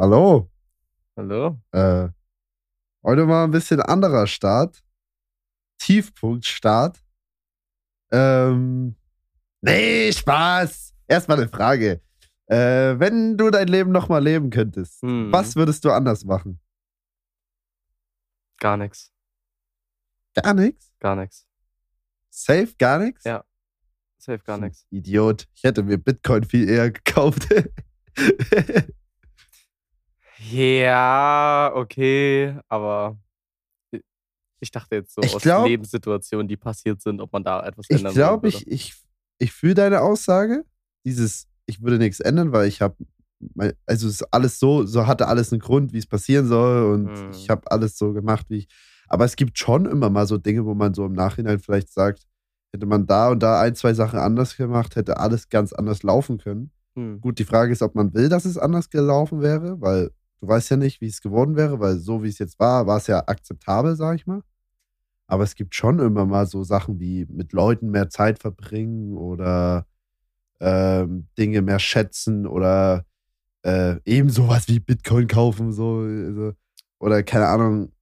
Hallo. Hallo? Äh, heute mal ein bisschen anderer Start. Tiefpunktstart. Ähm, nee, Spaß. Erstmal eine Frage. Äh, wenn du dein Leben nochmal leben könntest, Hm, was würdest du anders machen? Gar nichts. Gar nichts? Gar nichts. Safe, gar nichts? Ja. Safe gar nichts. Idiot. Ich hätte mir Bitcoin viel eher gekauft. Ja, okay, aber ich dachte jetzt so Ich aus glaub- Lebenssituationen, die passiert sind, ob man da etwas ich ändern glaube, würde. ich, ich, ich fühle deine Aussage. Dieses, ich würde nichts ändern, weil ich habe, also es ist alles so, so hatte alles einen Grund, wie es passieren soll und Hm. ich habe alles so gemacht, wie ich. Aber es gibt schon immer mal so Dinge, wo man so im Nachhinein vielleicht sagt, hätte man da und da ein, zwei Sachen anders gemacht, hätte alles ganz anders laufen können. Hm. Gut, die Frage ist, ob man will, dass es anders gelaufen wäre, weil du weißt ja nicht, wie es geworden wäre, weil so wie es jetzt war, war es ja akzeptabel, sag ich mal. Aber es gibt schon immer mal so Sachen wie mit Leuten mehr Zeit verbringen oder ähm, Dinge mehr schätzen oder äh, eben sowas wie Bitcoin kaufen, so, also, oder keine Ahnung,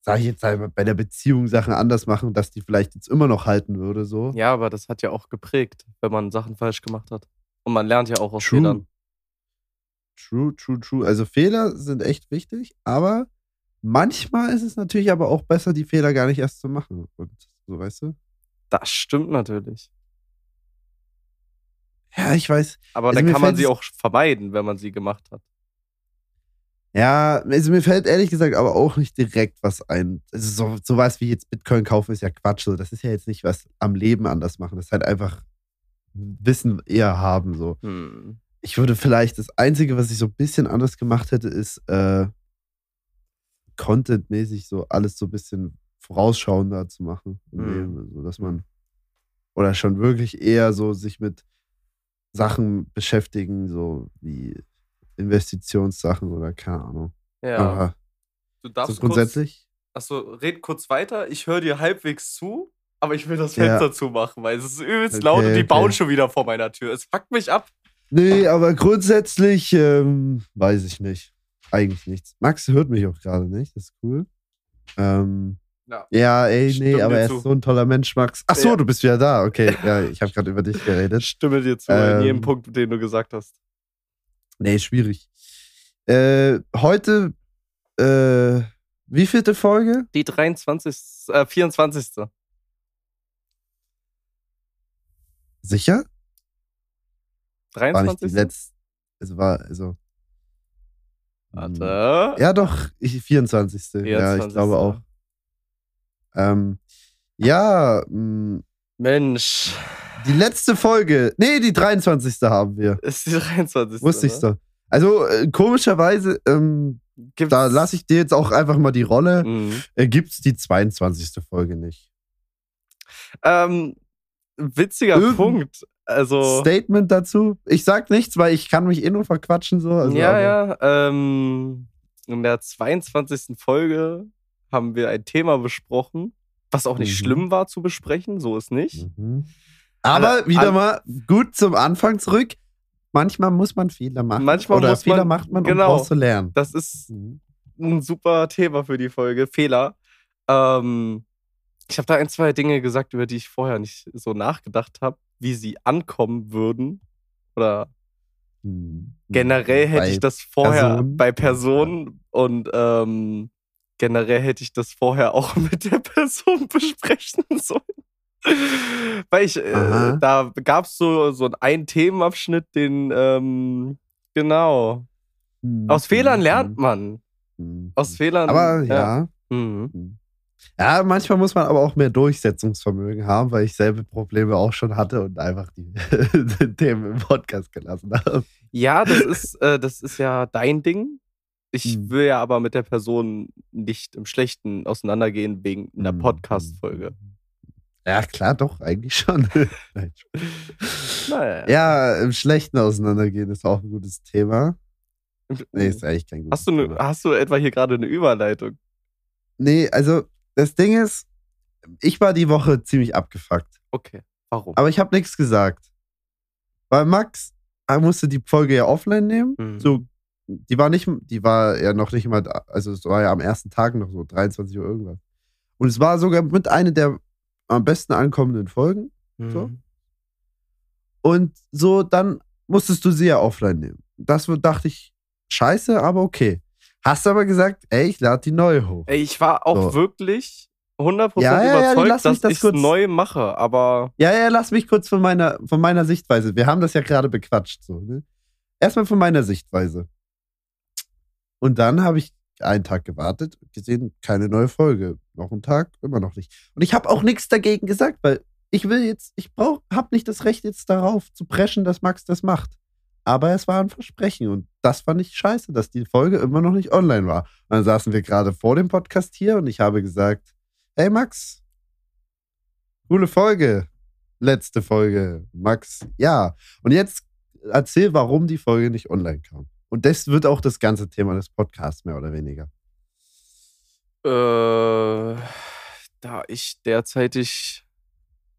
sag ich jetzt einmal, bei der Beziehung Sachen anders machen, dass die vielleicht jetzt immer noch halten würde, so. Ja, aber das hat ja auch geprägt, wenn man Sachen falsch gemacht hat. Und man lernt ja auch aus True. Fehlern. True, true, true. Also Fehler sind echt wichtig, aber manchmal ist es natürlich aber auch besser, die Fehler gar nicht erst zu machen. Und so, weißt du? Das stimmt natürlich. Ja, ich weiß. Aber Also dann kann man sie auch vermeiden, wenn man sie gemacht hat. Ja, also mir fällt ehrlich gesagt aber auch nicht direkt was ein. Also so, sowas wie jetzt Bitcoin kaufen ist ja Quatsch. So. Das ist ja jetzt nicht was am Leben anders machen. Das ist halt einfach Wissen eher haben. So. Hm. Ich würde vielleicht, das Einzige, was ich so ein bisschen anders gemacht hätte, ist äh, contentmäßig so alles so ein bisschen vorausschauender zu machen Mhm. Also, dass man oder schon wirklich eher so sich mit Sachen beschäftigen, so wie Investitionssachen oder keine Ahnung. Ja. Aber du so darfst grundsätzlich. kurz, achso, red kurz weiter. Ich höre dir halbwegs zu, aber ich will das Ja. Fenster zumachen, weil es ist übelst Okay, laut und die okay. bauen schon wieder vor meiner Tür. Es fuckt mich ab. Nee, aber grundsätzlich ähm, weiß ich nicht. Eigentlich nichts. Max hört mich auch gerade nicht. Das ist cool. Ähm, Ja. ja, ey, nee, stimme aber er zu. ist so ein toller Mensch, Max. Ach so, Ja. du bist wieder da. Okay, ja, ich habe gerade über dich Ich geredet. stimme dir zu Ähm, in jedem Punkt, den du gesagt hast. Nee, schwierig. Äh, heute, äh, wie vielte Folge? Die 23. Äh, 24. Sicher? War nicht die 23. letzte. Es war, also. Warte. Ja, doch, ich, 24. Ja, ich 24.. glaube auch. Ähm, ja, mh, Mensch. die letzte Folge. Nee, die 23. haben wir. Ist die 23. Wusste ich ne? so. Also, äh, komischerweise, ähm, Gibt's, da lasse ich dir jetzt auch einfach mal die Rolle. Mhm. Äh, gibt's die 22. Folge nicht? Ähm, witziger Irgend- Punkt. Also. Statement dazu? Ich sag nichts, weil ich kann mich eh nur verquatschen so. Also, ja, aber- ja. Ähm, in der 22. Folge haben wir ein Thema besprochen, was auch nicht Mhm. schlimm war zu besprechen, so ist nicht. Mhm. Aber Alle- wieder mal gut zum Anfang zurück. Manchmal muss man Fehler machen. Manchmal Oder muss man- Fehler macht man, genau. um draus zu lernen. Das ist Mhm. ein super Thema für die Folge. Fehler. Ähm, ich habe da ein, zwei Dinge gesagt, über die ich vorher nicht so nachgedacht habe, wie sie ankommen würden. Oder Mhm. generell hätte Bei ich das vorher Personen? bei Personen und ähm, generell hätte ich das vorher auch mit der Person besprechen sollen. Weil ich, äh, da gab es so, so einen Themenabschnitt, den, ähm, genau. Mhm. Aus Fehlern lernt man. Mhm. Aus Fehlern. Aber ja. Mhm. Ja, manchmal muss man aber auch mehr Durchsetzungsvermögen haben, weil ich selbe Probleme auch schon hatte und einfach die, die Themen im Podcast gelassen habe. Ja, das ist, äh, das ist ja dein Ding. Ich Mhm. will ja aber mit der Person nicht im Schlechten auseinandergehen wegen einer Mhm. Podcast-Folge. Ja, klar, doch, eigentlich schon. Nein, Naja. ja, im Schlechten auseinandergehen ist auch ein gutes Thema. Nee, ist eigentlich kein gutes Hast du, ne, Thema. hast du etwa hier gerade eine Überleitung? Nee, also das Ding ist, ich war die Woche ziemlich abgefuckt. Okay. Warum? Aber ich habe nichts gesagt. Weil Max er musste die Folge ja offline nehmen. Mhm. So die war nicht, die war ja noch nicht mal, da- also es war ja am ersten Tag noch so 23 Uhr irgendwas. Und es war sogar mit einer der am besten ankommenden Folgen. So? Mhm. Und so, dann musstest du sie ja offline nehmen. Das dachte ich, scheiße, aber okay. Hast aber gesagt, ey, ich lade die neu hoch. Ey, ich war auch So. wirklich 100% Ja, ja, ja, überzeugt, lass mich dass das ich es neu mache, aber Ja, ja, lass mich kurz von meiner, von meiner Sichtweise. Wir haben das ja gerade bequatscht. So, ne? Erstmal von meiner Sichtweise. Und dann habe ich einen Tag gewartet, gesehen, keine neue Folge. Noch ein Tag, immer noch nicht. Und ich habe auch nichts dagegen gesagt, weil ich will jetzt, ich brauch, habe nicht das Recht jetzt darauf zu preschen, dass Max das macht. Aber es war ein Versprechen und das fand ich scheiße, dass die Folge immer noch nicht online war. Und dann saßen wir gerade vor dem Podcast hier und ich habe gesagt, hey Max, coole Folge, letzte Folge, Max, ja. Und jetzt erzähl, warum die Folge nicht online kam. Und das wird auch das ganze Thema des Podcasts mehr oder weniger. äh, da ich derzeitig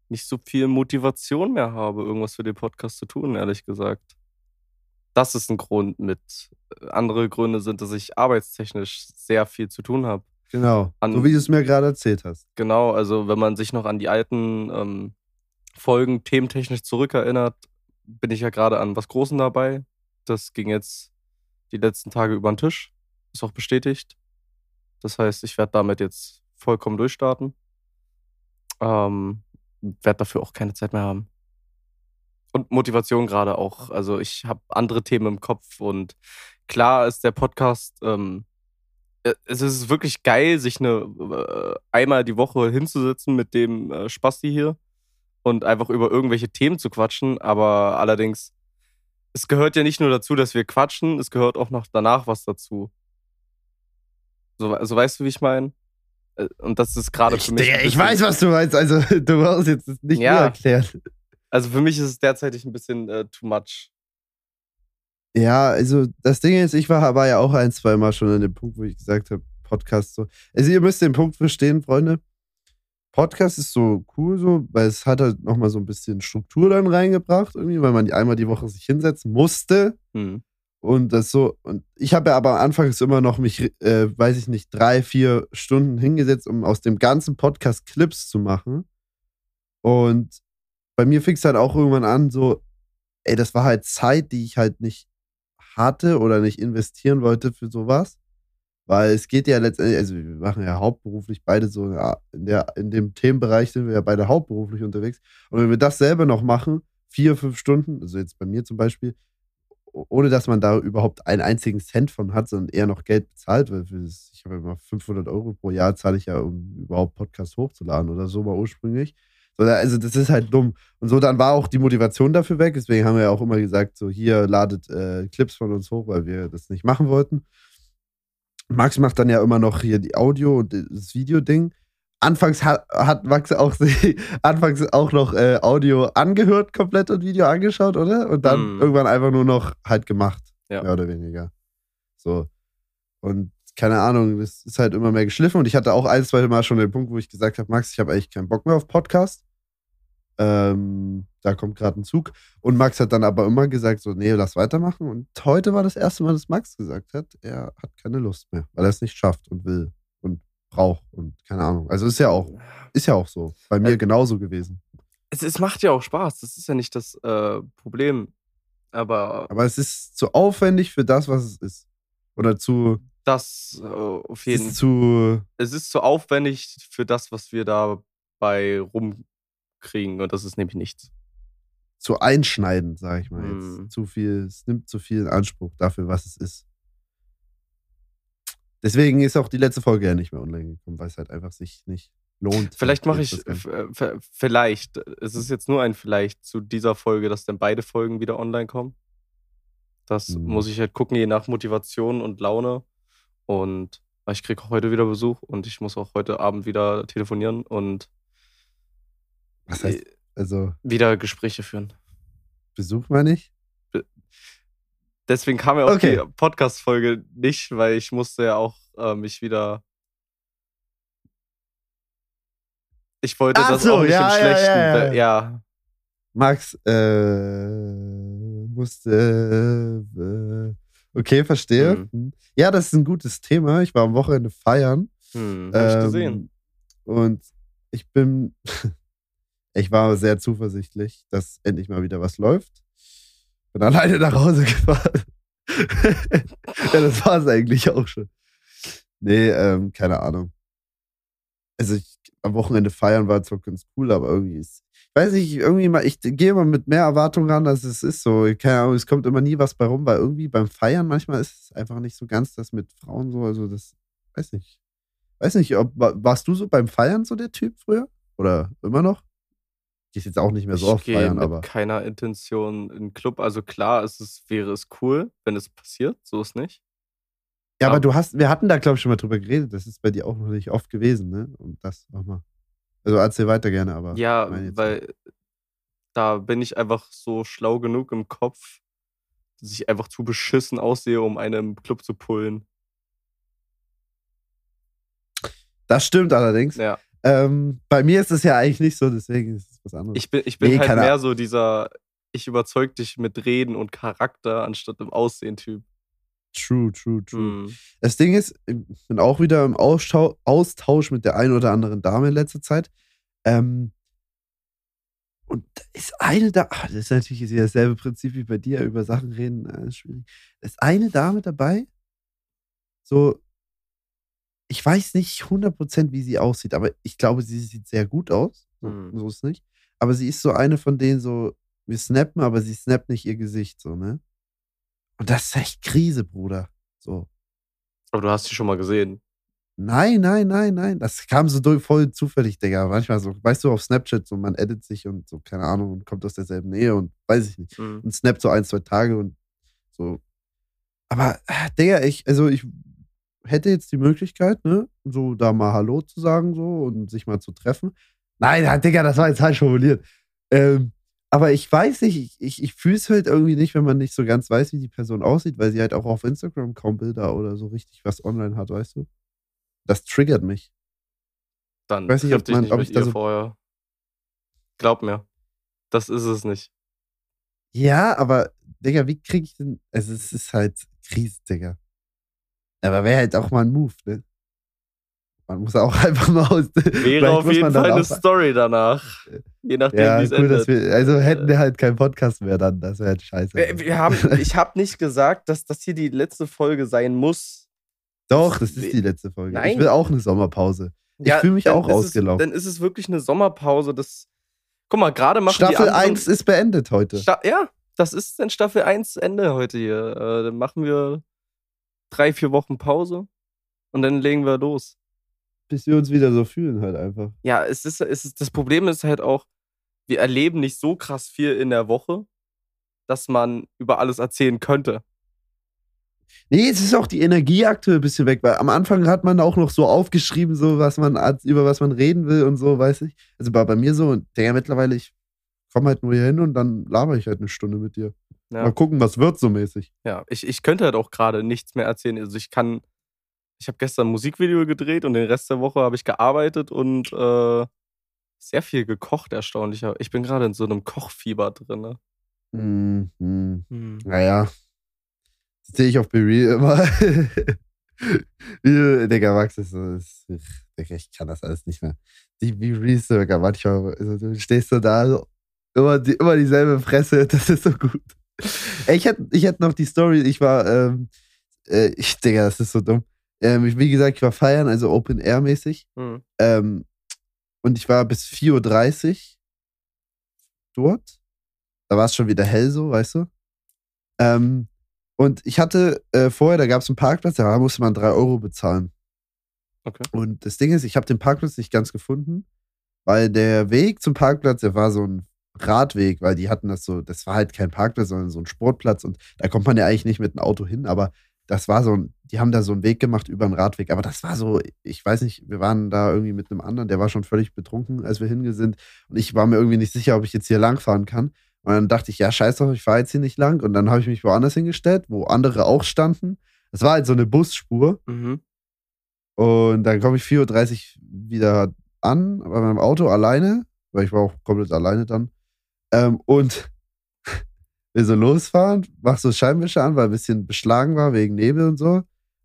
nicht so viel Motivation mehr habe, irgendwas für den Podcast zu tun, ehrlich gesagt. Das ist ein Grund mit. Andere Gründe sind, dass ich arbeitstechnisch sehr viel zu tun habe. Genau. An- so wie du es mir gerade erzählt hast. Genau, also wenn man sich noch an die alten ähm, Folgen thementechnisch zurückerinnert, bin ich ja gerade an was Großem dabei. Das ging jetzt die letzten Tage über den Tisch. Ist auch bestätigt. Das heißt, ich werde damit jetzt vollkommen durchstarten. Ähm, werde dafür auch keine Zeit mehr haben. Und Motivation gerade auch. Also ich habe andere Themen im Kopf und klar ist der Podcast ähm, äh, es ist wirklich geil, sich eine äh, einmal die Woche hinzusetzen mit dem äh, Spasti hier und einfach über irgendwelche Themen zu quatschen. Aber allerdings, es gehört ja nicht nur dazu, dass wir quatschen, es gehört auch noch danach was dazu. So, also weißt du, wie ich meine? Äh, Und das ist gerade für mich. Ich bisschen- weiß, was du meinst. Also, du brauchst jetzt nicht Ja. mehr erklären. Also für mich ist es derzeitig ein bisschen äh, too much. Ja, also das Ding ist, ich war, war ja auch ein, zwei Mal schon an dem Punkt, wo ich gesagt habe, Podcast so. Also ihr müsst den Punkt verstehen, Freunde. Podcast ist so cool so, weil es hat halt nochmal so ein bisschen Struktur dann reingebracht, irgendwie, weil man einmal die Woche sich hinsetzen musste. Hm. Und das so, und ich habe ja aber anfangs immer noch mich, äh, weiß ich nicht, drei, vier Stunden hingesetzt, um aus dem ganzen Podcast Clips zu machen. Und bei mir fing es halt auch irgendwann an, so, ey, das war halt Zeit, die ich halt nicht hatte oder nicht investieren wollte für sowas. Weil es geht ja letztendlich, also wir machen ja hauptberuflich beide so, in, der, in dem Themenbereich sind wir ja beide hauptberuflich unterwegs. Und wenn wir das selber noch machen, vier, fünf Stunden, also jetzt bei mir zum Beispiel, ohne dass man da überhaupt einen einzigen Cent von hat, sondern eher noch Geld bezahlt, das, ich habe immer 500 Euro pro Jahr zahle ich ja, um überhaupt Podcast hochzuladen oder so mal ursprünglich. Also das ist halt dumm. Und so dann war auch die Motivation dafür weg. Deswegen haben wir ja auch immer gesagt, so hier ladet äh, Clips von uns hoch, weil wir das nicht machen wollten. Max macht dann ja immer noch hier die Audio- und das Video-Ding. Anfangs hat, hat Max auch anfangs auch noch äh, Audio angehört komplett und Video angeschaut, oder? Und dann Mhm. irgendwann einfach nur noch halt gemacht, Ja. mehr oder weniger. So. Und keine Ahnung, das ist halt immer mehr geschliffen. Und ich hatte auch ein, zwei Mal schon den Punkt, wo ich gesagt habe, Max, ich habe eigentlich keinen Bock mehr auf Podcast. Ähm, da kommt gerade ein Zug. Und Max hat dann aber immer gesagt, so, nee, lass weitermachen. Und heute war das erste Mal, dass Max gesagt hat, er hat keine Lust mehr, weil er es nicht schafft und will und braucht und keine Ahnung. Also ist ja auch, ist ja auch so. Bei mir Äh, genauso gewesen. Es, es macht ja auch Spaß, das ist ja nicht das äh, Problem. Aber Aber es ist zu aufwendig für das, was es ist. Oder zu, das äh, auf jeden zu, es ist zu aufwendig für das, was wir dabei rumkriegen. Und das ist nämlich nichts. zu einschneidend, sage ich mal jetzt. Mhm. Zu viel, es nimmt zu viel in Anspruch dafür, was es ist. Deswegen ist auch die letzte Folge ja nicht mehr online gekommen, weil es halt einfach sich nicht lohnt. Vielleicht mache Jetzt ich, f- vielleicht, es ist jetzt nur ein Vielleicht zu dieser Folge, dass dann beide Folgen wieder online kommen. Das Mhm. muss ich halt gucken, je nach Motivation und Laune. Und ich kriege heute wieder Besuch und ich muss auch heute Abend wieder telefonieren und Was heißt, also wieder Gespräche führen. Besuch meine ich? Deswegen kam ja auch Okay. die Podcast-Folge nicht, weil ich musste ja auch äh, mich wieder. Ich wollte Ach das so, auch nicht ja, im Schlechten. ja, ja. ja. Max äh, musste äh, Okay, verstehe. Mhm. Ja, das ist ein gutes Thema. Ich war am Wochenende feiern. Hm, hab ich gesehen. Ähm, Und ich bin, ich war sehr zuversichtlich, dass endlich mal wieder was läuft. Bin alleine nach Hause gefahren. ja, das war es eigentlich auch schon. Nee, ähm, keine Ahnung. Also ich, am Wochenende feiern war zwar ganz cool, aber irgendwie ist, ich weiß nicht, irgendwie mal, ich gehe immer mit mehr Erwartungen ran, als es ist so. Keine Ahnung, es kommt immer nie was bei rum, weil irgendwie beim Feiern manchmal ist es einfach nicht so ganz das mit Frauen so, also das, weiß nicht. Weiß nicht, ob, wa- warst du so beim Feiern so der Typ früher? Oder immer noch? Gehst jetzt auch nicht mehr so ich oft gehe feiern, mit aber. keiner Intention in den Club. Also klar, es ist, wäre es cool, wenn es passiert. So ist nicht. Ja, aber aber- du hast, wir hatten da, glaube ich, schon mal drüber geredet. Das ist bei dir auch noch nicht oft gewesen, ne? Und das nochmal. Also erzähl weiter gerne, aber. Ja, weil da bin ich einfach so schlau genug im Kopf, dass ich einfach zu beschissen aussehe, um einen im Club zu pullen. Das stimmt allerdings. Ja. Ähm, bei mir ist es ja eigentlich nicht so, deswegen ist es was anderes. Ich bin, ich bin Nee, halt mehr so dieser, ich überzeug dich mit Reden und Charakter anstatt im Aussehen-Typ. true, true, true. Hm. Das Ding ist, ich bin auch wieder im Austausch, mit der einen oder anderen Dame in letzter Zeit. Ähm, und da ist eine da, ach, das ist natürlich dasselbe Prinzip wie bei dir, über Sachen reden, äh, schwierig. Da ist eine Dame dabei, so, ich weiß nicht 100% wie sie aussieht, aber ich glaube, sie sieht sehr gut aus. So, Hm. so ist nicht. Aber sie ist so eine von denen, so, wir snappen, aber sie snappt nicht ihr Gesicht, so, ne? Und das ist echt Krise, Bruder. So. Aber du hast sie schon mal gesehen. Nein, nein, nein, nein. Das kam so durch- voll zufällig, Digga. Manchmal so, weißt du, auf Snapchat, so man edit sich und so, keine Ahnung, und kommt aus derselben Nähe und weiß ich nicht. Hm. Und snappt so ein, zwei Tage und so. Aber, ah, Digga, ich, also ich hätte jetzt die Möglichkeit, ne, so da mal Hallo zu sagen, so und sich mal zu treffen. Nein, Digga, das war jetzt falsch formuliert. Ähm, aber ich weiß nicht, ich, ich, ich fühle es halt irgendwie nicht, wenn man nicht so ganz weiß, wie die Person aussieht, weil sie halt auch auf Instagram kaum Bilder oder so richtig was online hat, weißt du? Das triggert mich. Dann weiß nicht, ob dich man- nicht ob ich da so- vorher. Glaub mir. Das ist es nicht. Ja, aber, Digga, wie krieg ich denn. Also, es ist halt Krise, Digga. Aber wäre halt auch mal ein Move, ne? Man muss auch einfach mal aus. Wäre auf jeden Fall eine Story danach. Je nachdem, Ja, wie es cool, endet. dass wir. Also hätten wir halt keinen Podcast mehr dann. Das wäre halt scheiße. Wir, wir haben, ich habe nicht gesagt, dass das hier die letzte Folge sein muss. Doch, das ist die letzte Folge. Ich Nein. will auch eine Sommerpause. Ich fühl mich dann auch ist es-. Dann ist es wirklich eine Sommerpause. Das, guck mal, gerade machen Staffel die anderen, 1 ist beendet heute. Sta ja, das ist dann Staffel 1 Ende heute hier. Äh, dann machen wir drei, vier Wochen Pause und dann legen wir los. Bis wir uns wieder so fühlen, halt einfach. Ja, es ist, es ist, das Problem ist halt auch, wir erleben nicht so krass viel in der Woche, dass man über alles erzählen könnte. Nee, es ist auch die Energie aktuell ein bisschen weg, weil am Anfang hat man auch noch so aufgeschrieben, so was man über was man reden will und so, weiß ich. Also war bei mir so, und der mittlerweile, ich komme halt nur hier hin und dann laber ich halt eine Stunde mit dir. Ja. Mal gucken, was wird so mäßig. Ja, ich, ich könnte halt auch gerade nichts mehr erzählen. Also ich kann, ich habe gestern ein Musikvideo gedreht und den Rest der Woche habe ich gearbeitet und äh, sehr viel gekocht, erstaunlicher. Ich bin gerade in so einem Kochfieber drin. Ne? Mhm. Hm. Naja. Das sehe ich auf Bereal immer. Wie, Digga, Max ist ist, Digga, ich kann das alles nicht mehr. Die Bereals, Digga, manchmal, also, du stehst so da, so, immer, die, immer dieselbe Fresse, das ist so gut. Ey, ich hätte ich hätt noch die Story, ich war, ähm, äh, ich, Digga, das ist so dumm. Ähm, ich, wie gesagt, ich war feiern, also Open Air mäßig. Hm. Ähm, und ich war bis 4.30 Uhr dort. Da war es schon wieder hell so, weißt du? Ähm, und ich hatte äh, vorher, da gab es einen Parkplatz, da musste man 3 Euro bezahlen. Okay. Und das Ding ist, ich habe den Parkplatz nicht ganz gefunden, weil der Weg zum Parkplatz, der war so ein Radweg, weil die hatten das so, das war halt kein Parkplatz, sondern so ein Sportplatz und da kommt man ja eigentlich nicht mit einem Auto hin, aber das war so ein, die haben da so einen Weg gemacht über einen Radweg, aber das war so, ich weiß nicht, wir waren da irgendwie mit einem anderen, der war schon völlig betrunken, als wir hinge sind und ich war mir irgendwie nicht sicher, ob ich jetzt hier langfahren kann. Und dann dachte ich, ja, scheiß drauf, ich fahre jetzt hier nicht lang. Und dann habe ich mich woanders hingestellt, wo andere auch standen. Das war halt so eine Busspur. Mhm. Und dann komme ich 4.30 Uhr wieder an, bei meinem Auto alleine, weil ich war auch komplett alleine dann. Ähm, und will so losfahren, mach so Scheinwischer an, weil ein bisschen beschlagen war wegen Nebel und so.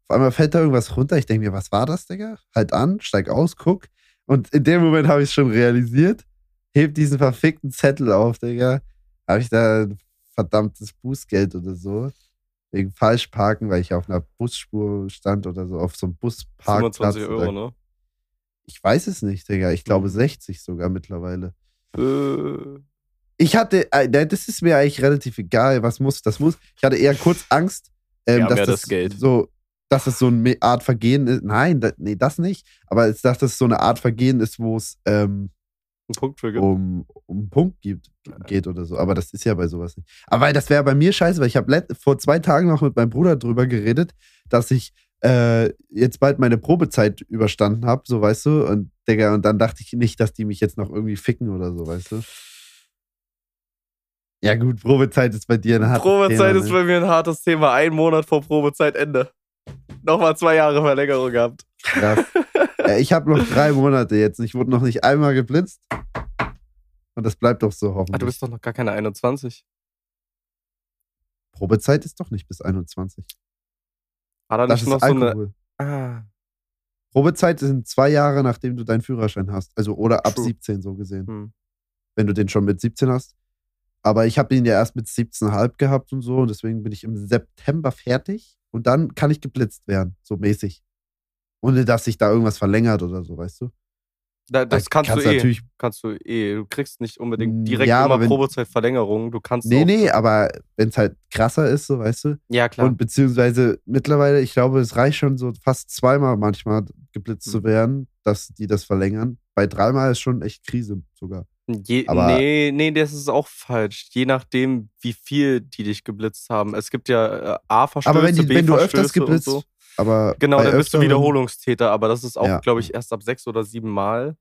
Auf einmal fällt da irgendwas runter. Ich denke mir, was war das, Digga? Halt an, steig aus, guck. Und in dem Moment habe ich es schon realisiert. Heb diesen verfickten Zettel auf, Digga. Habe ich da ein verdammtes Bußgeld oder so. Wegen Falschparken, weil ich auf einer Busspur stand oder so, auf so einem Busparkplatz. 25 Euro, oder- ne? Ich weiß es nicht, Digga. Ich glaube Mhm. 60 sogar mittlerweile. Äh, Ich hatte, äh, das ist mir eigentlich relativ egal, was muss, das muss. Ich hatte eher kurz Angst, ähm, haben dass ja das, das so, dass es so eine Art Vergehen ist. Nein, da, nee, das nicht. Aber ich dachte, dass es so eine Art Vergehen ist, wo es ähm, um, um einen Punkt gibt, geht oder so. Aber das ist ja bei sowas nicht. Aber das wäre bei mir scheiße, weil ich habe vor zwei Tagen noch mit meinem Bruder drüber geredet, dass ich äh, jetzt bald meine Probezeit überstanden habe, so weißt du. Und Digga, und dann dachte ich nicht, dass die mich jetzt noch irgendwie ficken oder so, weißt du. Ja, gut, Probezeit ist bei dir ein hartes Probezeit Thema, ist ne? bei mir ein hartes Thema. Ein Monat vor Probezeitende. Nochmal zwei Jahre Verlängerung gehabt. Krass. ja, ich habe noch drei Monate jetzt. Ich wurde noch nicht einmal geblitzt. Und das bleibt doch so Ah, hoffentlich. du bist doch noch gar keine 21. Probezeit ist doch nicht bis 21. War da Das nicht ist noch so eine. Alkohol. Ah, Probezeit sind zwei Jahre, nachdem du deinen Führerschein hast. Also oder ab True. 17 so gesehen. hm. Wenn du den schon mit 17 hast. Aber ich habe ihn ja erst mit 17,5 gehabt und so. Und deswegen bin ich im September fertig. Und dann kann ich geblitzt werden, so mäßig. Ohne dass sich da irgendwas verlängert oder so, weißt du? Da, das Da kannst, kannst du eh. natürlich- Kannst du eh. Du kriegst nicht unbedingt direkt ja, immer wenn- Probezeitverlängerung. Du kannst Nee, nee, aber wenn es halt krasser ist, so weißt du. Ja, klar. Und beziehungsweise mittlerweile, ich glaube, es reicht schon so fast zweimal manchmal geblitzt zu Mhm. werden, dass die das verlängern. Bei dreimal ist schon echt Krise sogar. Je, aber- nee, nee, das ist auch falsch. Je nachdem, wie viel die dich geblitzt haben. Es gibt ja äh, A-Verstöße, Aber wenn, die, wenn du öfters und geblitzt, so. aber Genau, dann bist du Wiederholungstäter, aber das ist auch, Ja. glaube ich, erst ab sechs oder sieben Mal.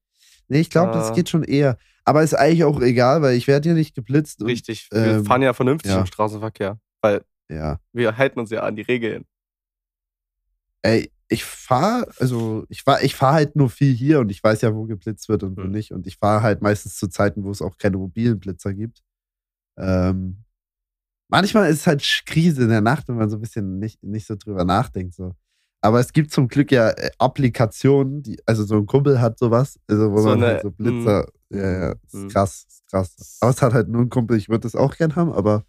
Nee, ich glaube, das Äh, geht schon eher. Aber ist eigentlich auch egal, weil ich werde ja nicht geblitzt. Und, Richtig. Wir ähm, fahren ja vernünftig ja. im Straßenverkehr, weil Ja. wir halten uns ja an die Regeln. Ey, ich fahre, also ich fahr, ich fahr halt nur viel hier und ich weiß ja, wo geblitzt wird und wo Hm. nicht. Und ich fahre halt meistens zu Zeiten, wo es auch keine mobilen Blitzer gibt. Ähm, manchmal ist es halt Krise in der Nacht, wenn man so ein bisschen nicht, nicht so drüber nachdenkt. So. Aber es gibt zum Glück ja äh, Applikationen, die, also so ein Kumpel hat sowas, also wo So man eine- halt so Blitzer, ja, ja, ist Mhm. krass, ist krass. Aber es hat halt nur ein Kumpel, ich würde das auch gern haben, aber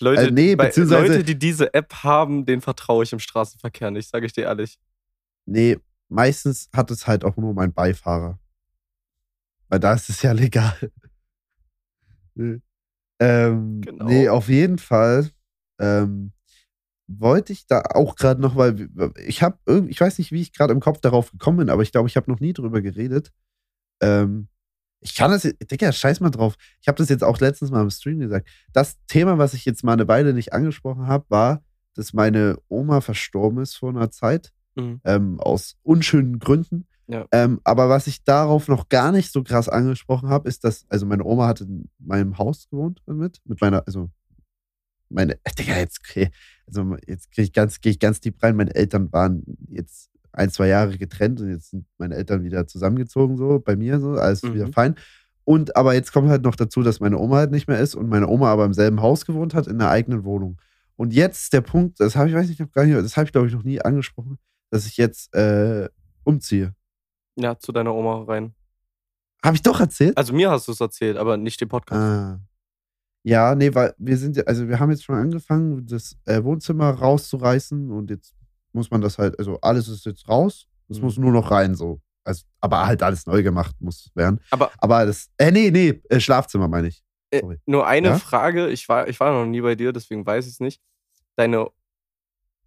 Leute, Äh, nee, bei, Leute, die diese App haben, denen vertraue ich im Straßenverkehr nicht, sage ich dir ehrlich. Nee, meistens hat es halt auch nur mein Beifahrer. Weil da ist es ja legal. nee. Ähm, Genau. nee, auf jeden Fall ähm, wollte ich da auch gerade noch, weil ich habe irgendwie, ich weiß nicht, wie ich gerade im Kopf darauf gekommen bin, aber ich glaube, ich habe noch nie drüber geredet. Ähm, ich kann das, Digga, scheiß mal drauf. Ich habe das jetzt auch letztens mal im Stream gesagt. Das Thema, was ich jetzt mal eine Weile nicht angesprochen habe, war, dass meine Oma verstorben ist vor einer Zeit Mhm. ähm, aus unschönen Gründen. Ja. Ähm, aber was ich darauf noch gar nicht so krass angesprochen habe, ist, dass, also meine Oma hat in meinem Haus gewohnt mit, mit meiner, also meine, Digga, jetzt, okay, also jetzt gehe ich ganz, gehe ich ganz deep rein. Meine Eltern waren jetzt ein, zwei Jahre getrennt und jetzt sind meine Eltern wieder zusammengezogen, so bei mir, so, alles Mhm. wieder fein. Und aber jetzt kommt halt noch dazu, dass meine Oma halt nicht mehr ist und meine Oma aber im selben Haus gewohnt hat, in der eigenen Wohnung. Und jetzt der Punkt, das habe ich, weiß ich noch gar nicht, das habe ich glaube ich noch nie angesprochen, dass ich jetzt äh, umziehe. Ja, zu deiner Oma rein. Habe ich doch erzählt? Also mir hast du es erzählt, aber nicht den Podcast. Ah. Ja, nee, weil wir sind ja, also wir haben jetzt schon angefangen, das äh, Wohnzimmer rauszureißen und jetzt muss man das halt, also alles ist jetzt raus, es Mhm. muss nur noch rein, so. Also, aber halt alles neu gemacht muss werden. Aber- aber das, äh, nee, nee, äh, Schlafzimmer meine ich. Äh, nur eine Ja? Frage, ich war, ich war noch nie bei dir, deswegen weiß ich es nicht. Deine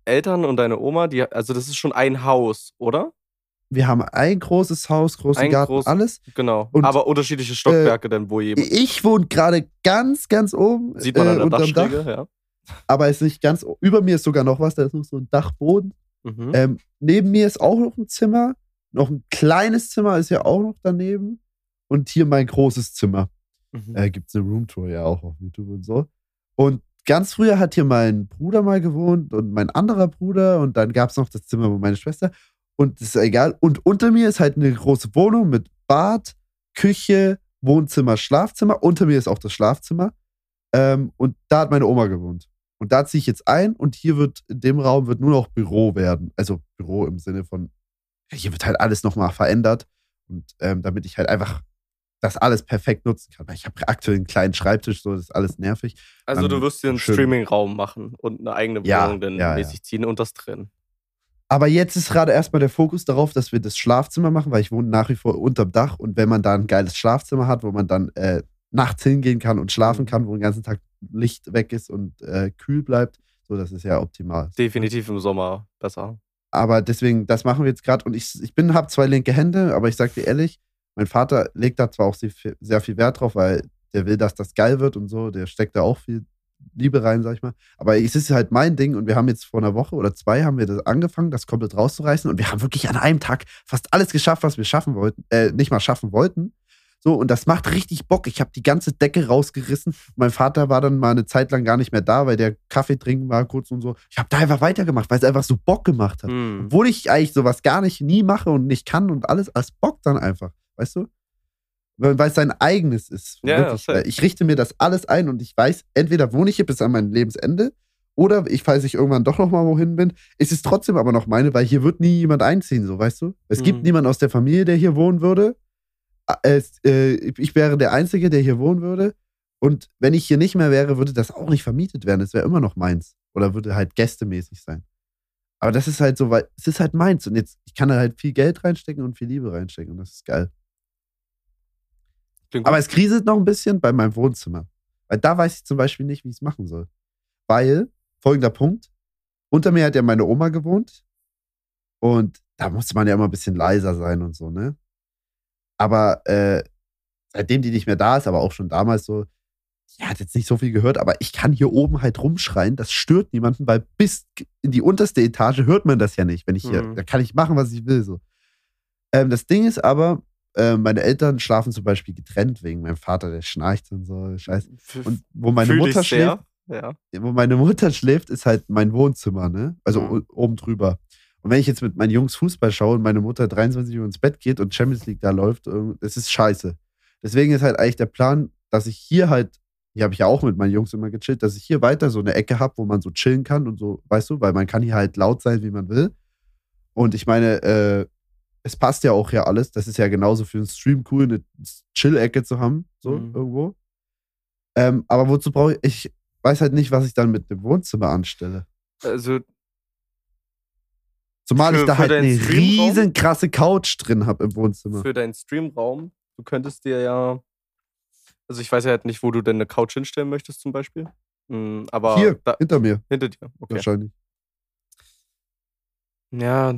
Eltern und deine Oma, die, also das ist schon ein Haus, oder? Wir haben ein großes Haus, großen Ein Garten, groß- alles. Genau. Und, äh, aber unterschiedliche Stockwerke, denn wo jemand. Ich wohne gerade ganz, ganz oben Sieht man an äh, der unterm Dach, ja. Aber ist nicht ganz, über mir ist sogar noch was, da ist noch so ein Dachboden. Mhm. Ähm, neben mir ist auch noch ein Zimmer. Noch ein kleines Zimmer ist ja auch noch daneben. Und hier mein großes Zimmer. Mhm. Äh, Gibt es eine Roomtour ja auch auf YouTube und so. Und ganz früher hat hier mein Bruder mal gewohnt und mein anderer Bruder. Und dann gab es noch das Zimmer, wo meine Schwester. Und das ist ja egal. Und unter mir ist halt eine große Wohnung mit Bad, Küche, Wohnzimmer, Schlafzimmer. Unter mir ist auch das Schlafzimmer. Ähm, und da hat meine Oma gewohnt. Und da ziehe ich jetzt ein und hier wird, in dem Raum wird nur noch Büro werden. Also Büro im Sinne von, hier wird halt alles nochmal verändert. Und ähm, damit ich halt einfach das alles perfekt nutzen kann. Weil ich habe aktuell einen kleinen Schreibtisch, so das ist alles nervig. Also Dann du wirst dir einen Streaming-Raum machen und eine eigene Ja, Wohnung dann ja, ja. mäßig ziehen und das drin. Aber jetzt ist gerade erstmal der Fokus darauf, dass wir das Schlafzimmer machen, weil ich wohne nach wie vor unterm Dach und wenn man da ein geiles Schlafzimmer hat, wo man dann äh, nachts hingehen kann und schlafen kann, wo den ganzen Tag Licht weg ist und äh, kühl bleibt, so das ist ja optimal. Definitiv im Sommer besser. Aber deswegen, das machen wir jetzt gerade und ich, ich bin, habe zwei linke Hände, aber ich sag dir ehrlich, mein Vater legt da zwar auch sehr viel, sehr viel Wert drauf, weil der will, dass das geil wird und so, der steckt da auch viel Liebe rein, sag ich mal. Aber es ist halt mein Ding und wir haben jetzt vor einer Woche oder zwei haben wir das angefangen, das komplett rauszureißen und wir haben wirklich an einem Tag fast alles geschafft, was wir schaffen wollten, äh, nicht mal schaffen wollten. So, und das macht richtig Bock. Ich habe die ganze Decke rausgerissen. Mein Vater war dann mal eine Zeit lang gar nicht mehr da, weil der Kaffee trinken war kurz und so. Ich habe da einfach weitergemacht, weil es einfach so Bock gemacht hat. Hm. Obwohl ich eigentlich sowas gar nicht nie mache und nicht kann und alles als Bock dann einfach, weißt du? Weil es sein eigenes ist. Ja, ja, ich richte mir das alles ein und ich weiß, entweder wohne ich hier bis an mein Lebensende oder ich, falls ich irgendwann doch noch mal wohin bin, ist es trotzdem aber noch meine, weil hier wird nie jemand einziehen, so, weißt du? Es gibt Mhm. niemanden aus der Familie, der hier wohnen würde. Es, äh, ich wäre der Einzige, der hier wohnen würde. Und wenn ich hier nicht mehr wäre, würde das auch nicht vermietet werden. Es wäre immer noch meins. Oder würde halt gästemäßig sein. Aber das ist halt so, weil es ist halt meins. Und jetzt, ich kann da halt viel Geld reinstecken und viel Liebe reinstecken. Und das ist geil. Aber es kriselt noch ein bisschen bei meinem Wohnzimmer. Weil da weiß ich zum Beispiel nicht, wie ich es machen soll. Weil, folgender Punkt, unter mir hat ja meine Oma gewohnt. Und da musste man ja immer ein bisschen leiser sein und so, ne? Aber äh, seitdem die nicht mehr da ist, aber auch schon damals so, die hat jetzt nicht so viel gehört, aber ich kann hier oben halt rumschreien. Das stört niemanden, weil bis in die unterste Etage hört man das ja nicht, wenn ich hier, Mhm. da kann ich machen, was ich will. So. Ähm, das Ding ist aber, äh, meine Eltern schlafen zum Beispiel getrennt wegen meinem Vater, der schnarcht und so, Scheiße. Und wo meine fühl Mutter schläft, Ja. wo meine Mutter schläft, ist halt mein Wohnzimmer, ne? Also Mhm. oben drüber. Und wenn ich jetzt mit meinen Jungs Fußball schaue und meine Mutter 23 Uhr ins Bett geht und Champions League da läuft, das ist scheiße. Deswegen ist halt eigentlich der Plan, dass ich hier halt, hier habe ich ja auch mit meinen Jungs immer gechillt, dass ich hier weiter so eine Ecke habe, wo man so chillen kann und so, weißt du, weil man kann hier halt laut sein, wie man will. Und ich meine, äh, es passt ja auch hier alles. Das ist ja genauso für einen Stream cool, eine Chill-Ecke zu haben, so Mhm. irgendwo. Ähm, aber wozu brauche ich, ich weiß halt nicht, was ich dann mit dem Wohnzimmer anstelle. Also, Zumal Für- ich da halt eine riesen krasse Couch drin habe im Wohnzimmer. für deinen Streamraum, du könntest dir ja. Also, ich weiß ja halt nicht, wo du denn eine Couch hinstellen möchtest, zum Beispiel. Hm, aber Hier, da, hinter mir, hinter dir. Okay. wahrscheinlich. Ja,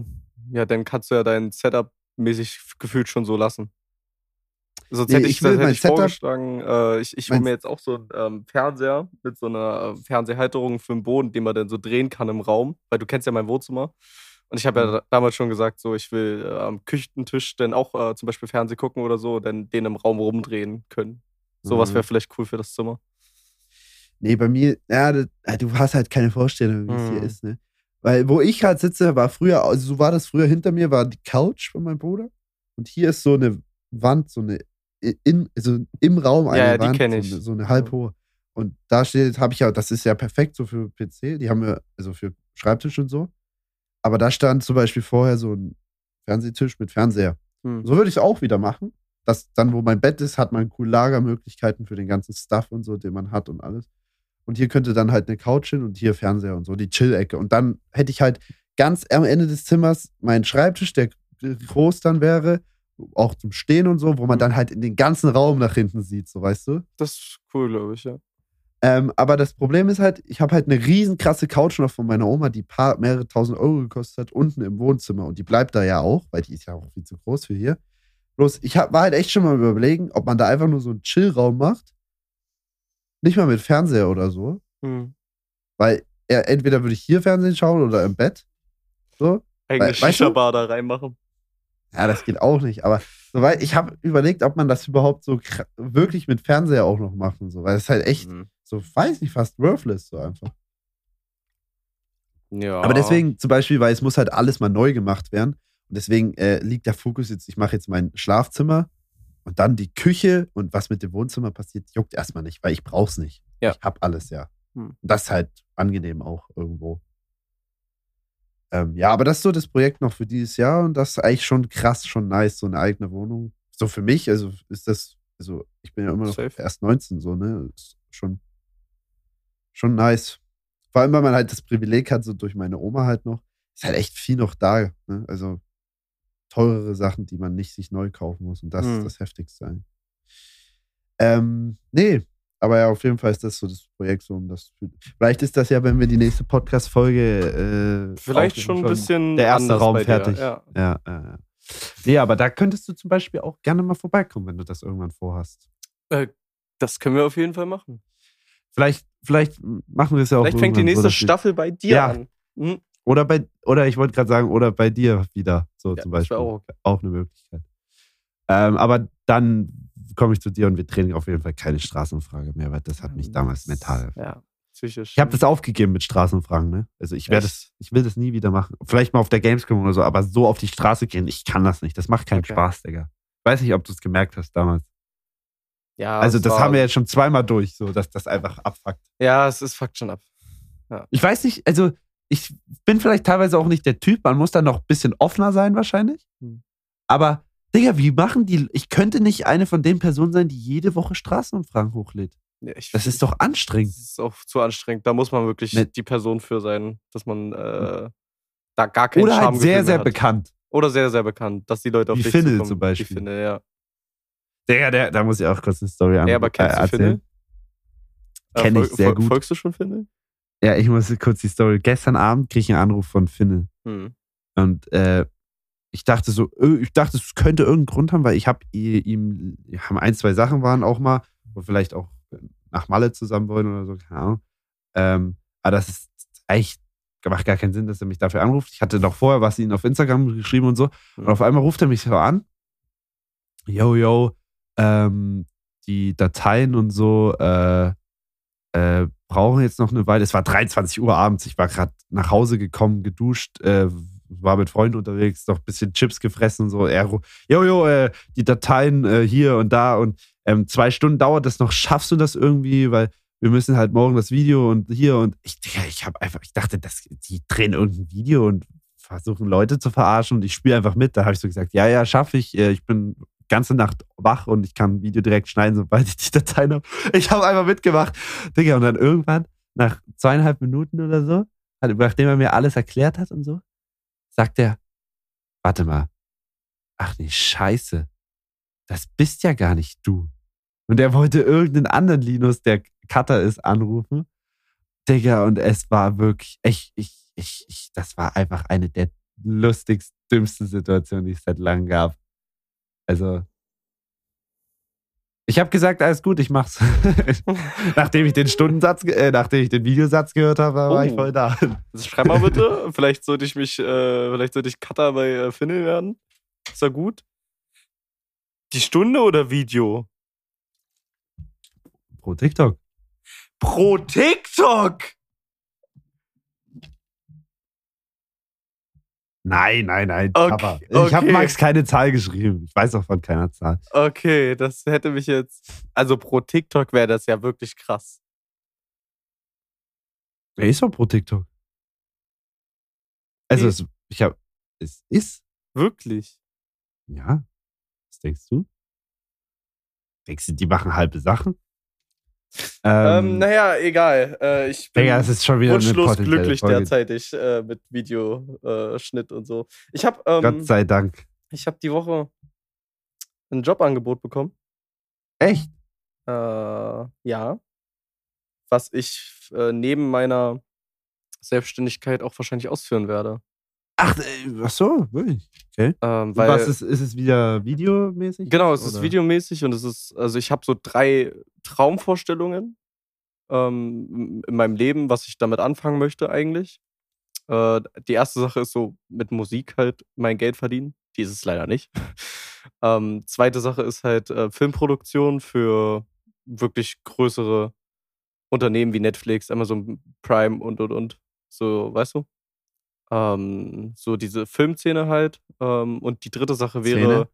ja, dann kannst du ja dein Setup mäßig gefühlt schon so lassen. Sonst Nee, hätte ich ich, will das hätte ich Setup- vorgeschlagen, äh, ich, ich hole mir jetzt auch so einen ähm, Fernseher mit so einer äh, Fernsehhalterung für den Boden, den man dann so drehen kann im Raum, weil du kennst ja mein Wohnzimmer. Und ich habe ja Mhm. da- damals schon gesagt, so ich will äh, am Küchentisch dann auch äh, zum Beispiel Fernseh gucken oder so, dann den im Raum rumdrehen können. Sowas Mhm. wäre vielleicht cool für das Zimmer. Nee, bei mir, ja, du hast halt keine Vorstellung, wie es hier Mhm. ist, ne? Weil wo ich halt sitze, war früher, also so war das früher hinter mir, war die Couch von meinem Bruder. Und hier ist so eine Wand, so eine, in, also im Raum eine Ja, Wand, so eine, so eine halbhohe. Und da steht, habe ich ja, das ist ja perfekt so für PC, die haben wir, also für Schreibtisch und so. Aber da stand zum Beispiel vorher so ein Fernsehtisch mit Fernseher. Hm. So würde ich es auch wieder machen. Das, dann, wo mein Bett ist, hat man cool Lagermöglichkeiten für den ganzen Stuff und so, den man hat und alles. Und hier könnte dann halt eine Couch hin und hier Fernseher und so, die Chill-Ecke. Und dann hätte ich halt ganz am Ende des Zimmers meinen Schreibtisch, der groß dann wäre, auch zum Stehen und so, wo man Mhm. dann halt in den ganzen Raum nach hinten sieht, so weißt du. Das ist cool, glaube ich, ja. Ähm, aber das Problem ist halt, ich habe halt eine riesen krasse Couch noch von meiner Oma, die paar, mehrere tausend Euro gekostet hat, unten im Wohnzimmer. Und die bleibt da ja auch, weil die ist ja auch viel zu groß für hier. Bloß, ich hab, war halt echt schon mal überlegen, ob man da einfach nur so einen Chillraum macht. Nicht mal mit Fernseher oder so. Hm. Weil ja, entweder würde ich hier Fernsehen schauen oder im Bett. So. Eigene? Shisha-Bar da reinmachen. Ja, das geht auch nicht. Aber so, weil ich habe überlegt, ob man das überhaupt so wirklich mit Fernseher auch noch macht und so. Weil es halt echt Mhm. So, weiß nicht, fast worthless so einfach. Ja. Aber deswegen zum Beispiel, weil es muss halt alles mal neu gemacht werden. Und deswegen äh, liegt der Fokus jetzt, ich mache jetzt mein Schlafzimmer und dann die Küche und was mit dem Wohnzimmer passiert, juckt erstmal nicht, weil ich brauch's nicht. Ja. Ich habe alles, ja. Hm. Das ist halt angenehm auch irgendwo. Ähm, ja, aber das ist so das Projekt noch für dieses Jahr und das ist eigentlich schon krass, schon nice, so eine eigene Wohnung. So für mich, also ist das, also ich bin ja immer noch Safe. erst 19, so, ne? Ist schon, schon nice. Vor allem, weil man halt das Privileg hat, so durch meine Oma halt noch, ist halt echt viel noch da. Ne? Also teurere Sachen, die man nicht sich neu kaufen muss. Und das Mhm. ist das Heftigste. Ähm, nee, aber ja, auf jeden Fall ist das so das Projekt so um das. Vielleicht ist das ja, wenn wir die nächste Podcast-Folge. Äh, Vielleicht schon ein bisschen der erste Raum bei dir, fertig. Ja. Ja, ja, ja. Nee, aber da könntest du zum Beispiel auch gerne mal vorbeikommen, wenn du das irgendwann vorhast. Das können wir auf jeden Fall machen. Vielleicht, vielleicht machen wir es ja auch Vielleicht fängt die so, nächste Staffel bei dir Ja. an. Hm? Oder bei, oder ich wollte gerade sagen, oder bei dir wieder, so Ja, zum das Beispiel. auch okay. auch eine Möglichkeit. Ähm, aber dann komme ich zu dir und wir drehen auf jeden Fall keine Straßenumfrage mehr, weil das hat mich damals mental. Ja, psychisch. Ich habe das aufgegeben mit Straßenumfragen, ne? Also ich werde es, ich will das nie wieder machen. Vielleicht mal auf der Gamescom oder so, aber so auf die Straße gehen, ich kann das nicht. Das macht keinen Okay. Spaß, Digga. Weiß nicht, ob du es gemerkt hast damals. Ja, also das war- haben wir jetzt schon zweimal durch, so dass das einfach abfuckt. Ja, es ist fuckt schon ab. Ich weiß nicht, also ich bin vielleicht teilweise auch nicht der Typ, man muss dann noch ein bisschen offener sein wahrscheinlich. Hm. Aber, Digga, wie machen die, ich könnte nicht eine von den Personen sein, die jede Woche Straßenumfragen hochlädt. Ja, ich, Das ist doch anstrengend. Das ist auch zu anstrengend. Da muss man wirklich Mit- die Person für sein, dass man äh, da gar kein Oder halt sehr, sehr hat. bekannt. Oder sehr, sehr bekannt, dass die Leute auf Wie dich Finne zum Beispiel. Wie Finne, ja. Digga, der, da muss ich auch kurz eine Story an, Ja, aber kennst äh, du erzählen. Finne? Kenn Äh, ich sehr gut. Folgst du schon Finne? Ja, ich muss kurz die Story. Gestern Abend kriege ich einen Anruf von Finne. Hm. Und äh, ich dachte so, ö- ich dachte, es könnte irgendeinen Grund haben, weil ich habe ihm, haben ein, zwei Sachen waren auch mal, wo vielleicht auch nach Malle zusammen wollen oder so, keine Ahnung. Ähm, aber das ist eigentlich, macht gar keinen Sinn, dass er mich dafür anruft. Ich hatte noch vorher was ihn auf Instagram geschrieben und so. Und auf einmal ruft er mich so an. Yo, yo, ähm, die Dateien und so äh, äh, brauchen jetzt noch eine Weile. Es war 23 Uhr abends. Ich war gerade nach Hause gekommen, geduscht, äh, war mit Freunden unterwegs, noch ein bisschen Chips gefressen und so. Er, yo, äh, die Dateien äh, hier und da und ähm, zwei Stunden dauert das noch. Schaffst du das irgendwie? Weil wir müssen halt morgen das Video und hier und ich, ich habe einfach, ich dachte, das, die drehen irgendein Video und versuchen Leute zu verarschen und ich spiele einfach mit. Da habe ich so gesagt, ja, ja, schaffe ich. Äh, Ich bin ganze Nacht wach und ich kann ein Video direkt schneiden, sobald ich die Dateien habe. Ich habe einfach mitgemacht. Digga, und dann irgendwann, nach zweieinhalb Minuten oder so, nachdem er mir alles erklärt hat und so, sagt er, warte mal, ach nee, scheiße, das bist ja gar nicht du. Und er wollte irgendeinen anderen Linus, der Cutter ist, anrufen. Digga, und es war wirklich, ich, ich, ich, ich, das war einfach eine der lustigsten, dümmsten Situationen, die es seit langem gab. Also, ich habe gesagt, alles gut, ich mach's. nachdem ich den Stundensatz, äh, nachdem ich den Videosatz gehört habe, war ich Oh. voll da. Also schreib mal bitte. vielleicht sollte ich mich, äh, vielleicht sollte ich Cutter bei äh, Finne werden. Ist ja gut. Die Stunde oder Video? Pro TikTok. Pro TikTok! Nein, nein, nein. Okay, Papa. Ich habe okay. Max keine Zahl geschrieben. Ich weiß auch von keiner Zahl. Okay, das hätte mich jetzt. Also pro TikTok wäre das ja wirklich krass. Wer ist doch pro TikTok? Also, es, ich habe, es ist, Wirklich. ja. Was denkst du? Denkst du, die machen halbe Sachen? Ähm, Ähm, naja, egal. Äh, ich bin Digga, ist schon wieder wunschlos glücklich Folge. derzeitig äh, mit Videoschnitt und so. Ich habe ähm, Gott sei Dank. ich hab die Woche ein Jobangebot bekommen. Echt? Äh, ja. Was ich äh, neben meiner Selbstständigkeit auch wahrscheinlich ausführen werde. Ach, äh, ach so, wirklich. Ähm, Und weil, was ist, ist es wieder videomäßig? Genau, es ist Oder? videomäßig und es ist, also ich habe so drei Traumvorstellungen ähm, in meinem Leben, was ich damit anfangen möchte eigentlich. Äh, die erste Sache ist so mit Musik halt mein Geld verdienen. Die ist es leider nicht. ähm, zweite Sache ist halt äh, Filmproduktion für wirklich größere Unternehmen wie Netflix, Amazon Prime und und und. So, weißt du? Ähm, so diese Filmszene halt. Ähm, und die dritte Sache wäre. Szene?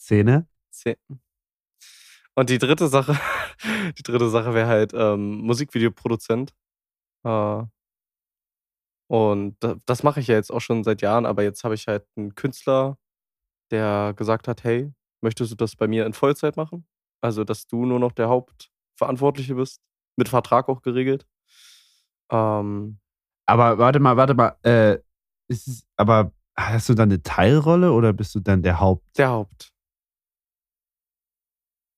Szene? Zehn. Und die dritte Sache, die dritte Sache wäre halt ähm, Musikvideoproduzent. Äh, und das, das mache ich ja jetzt auch schon seit Jahren, aber jetzt habe ich halt einen Künstler, der gesagt hat, hey, möchtest du das bei mir in Vollzeit machen? Also, dass du nur noch der Hauptverantwortliche bist, mit Vertrag auch geregelt. Ähm, Aber warte mal, warte mal. Äh, ist es, aber hast du dann eine Teilrolle oder bist du dann der Haupt? der Haupt.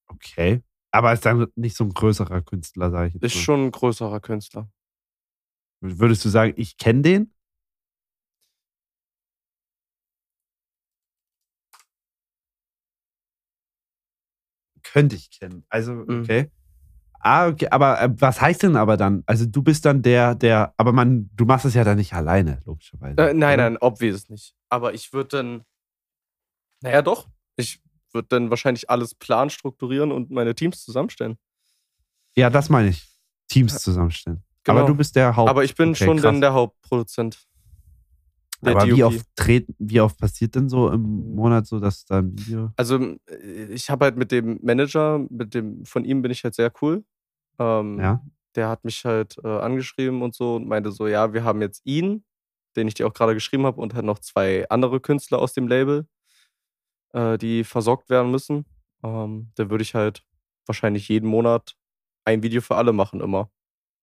Okay. Aber ist dann nicht so ein größerer Künstler, sage ich jetzt. Ist mal. schon ein größerer Künstler. Würdest du sagen, ich kenne den? Könnte ich kennen. Also, Mhm. Ah, okay. Aber äh, was heißt denn aber dann? Also, du bist dann der, der, aber man, du machst es ja dann nicht alleine, logischerweise. Äh, nein, oder? nein, obvious nicht. Aber ich würde dann, naja, doch. Ich würde dann wahrscheinlich alles planen, strukturieren und meine Teams zusammenstellen. Ja, das meine ich. Teams zusammenstellen. Genau. Aber du bist der Haupt. Aber ich bin okay, schon krass. dann der Hauptproduzent. Der Aber wie oft, treten, wie oft passiert denn so im Monat so, dass da ein Video. Also äh, ich habe halt mit dem Manager, mit dem von ihm bin ich halt sehr cool. Ähm, Ja. Der hat mich halt äh, angeschrieben und so und meinte so, ja, wir haben jetzt ihn, den ich dir auch gerade geschrieben habe, und halt noch zwei andere Künstler aus dem Label, äh, die versorgt werden müssen. Ähm, da würde ich halt wahrscheinlich jeden Monat ein Video für alle machen immer.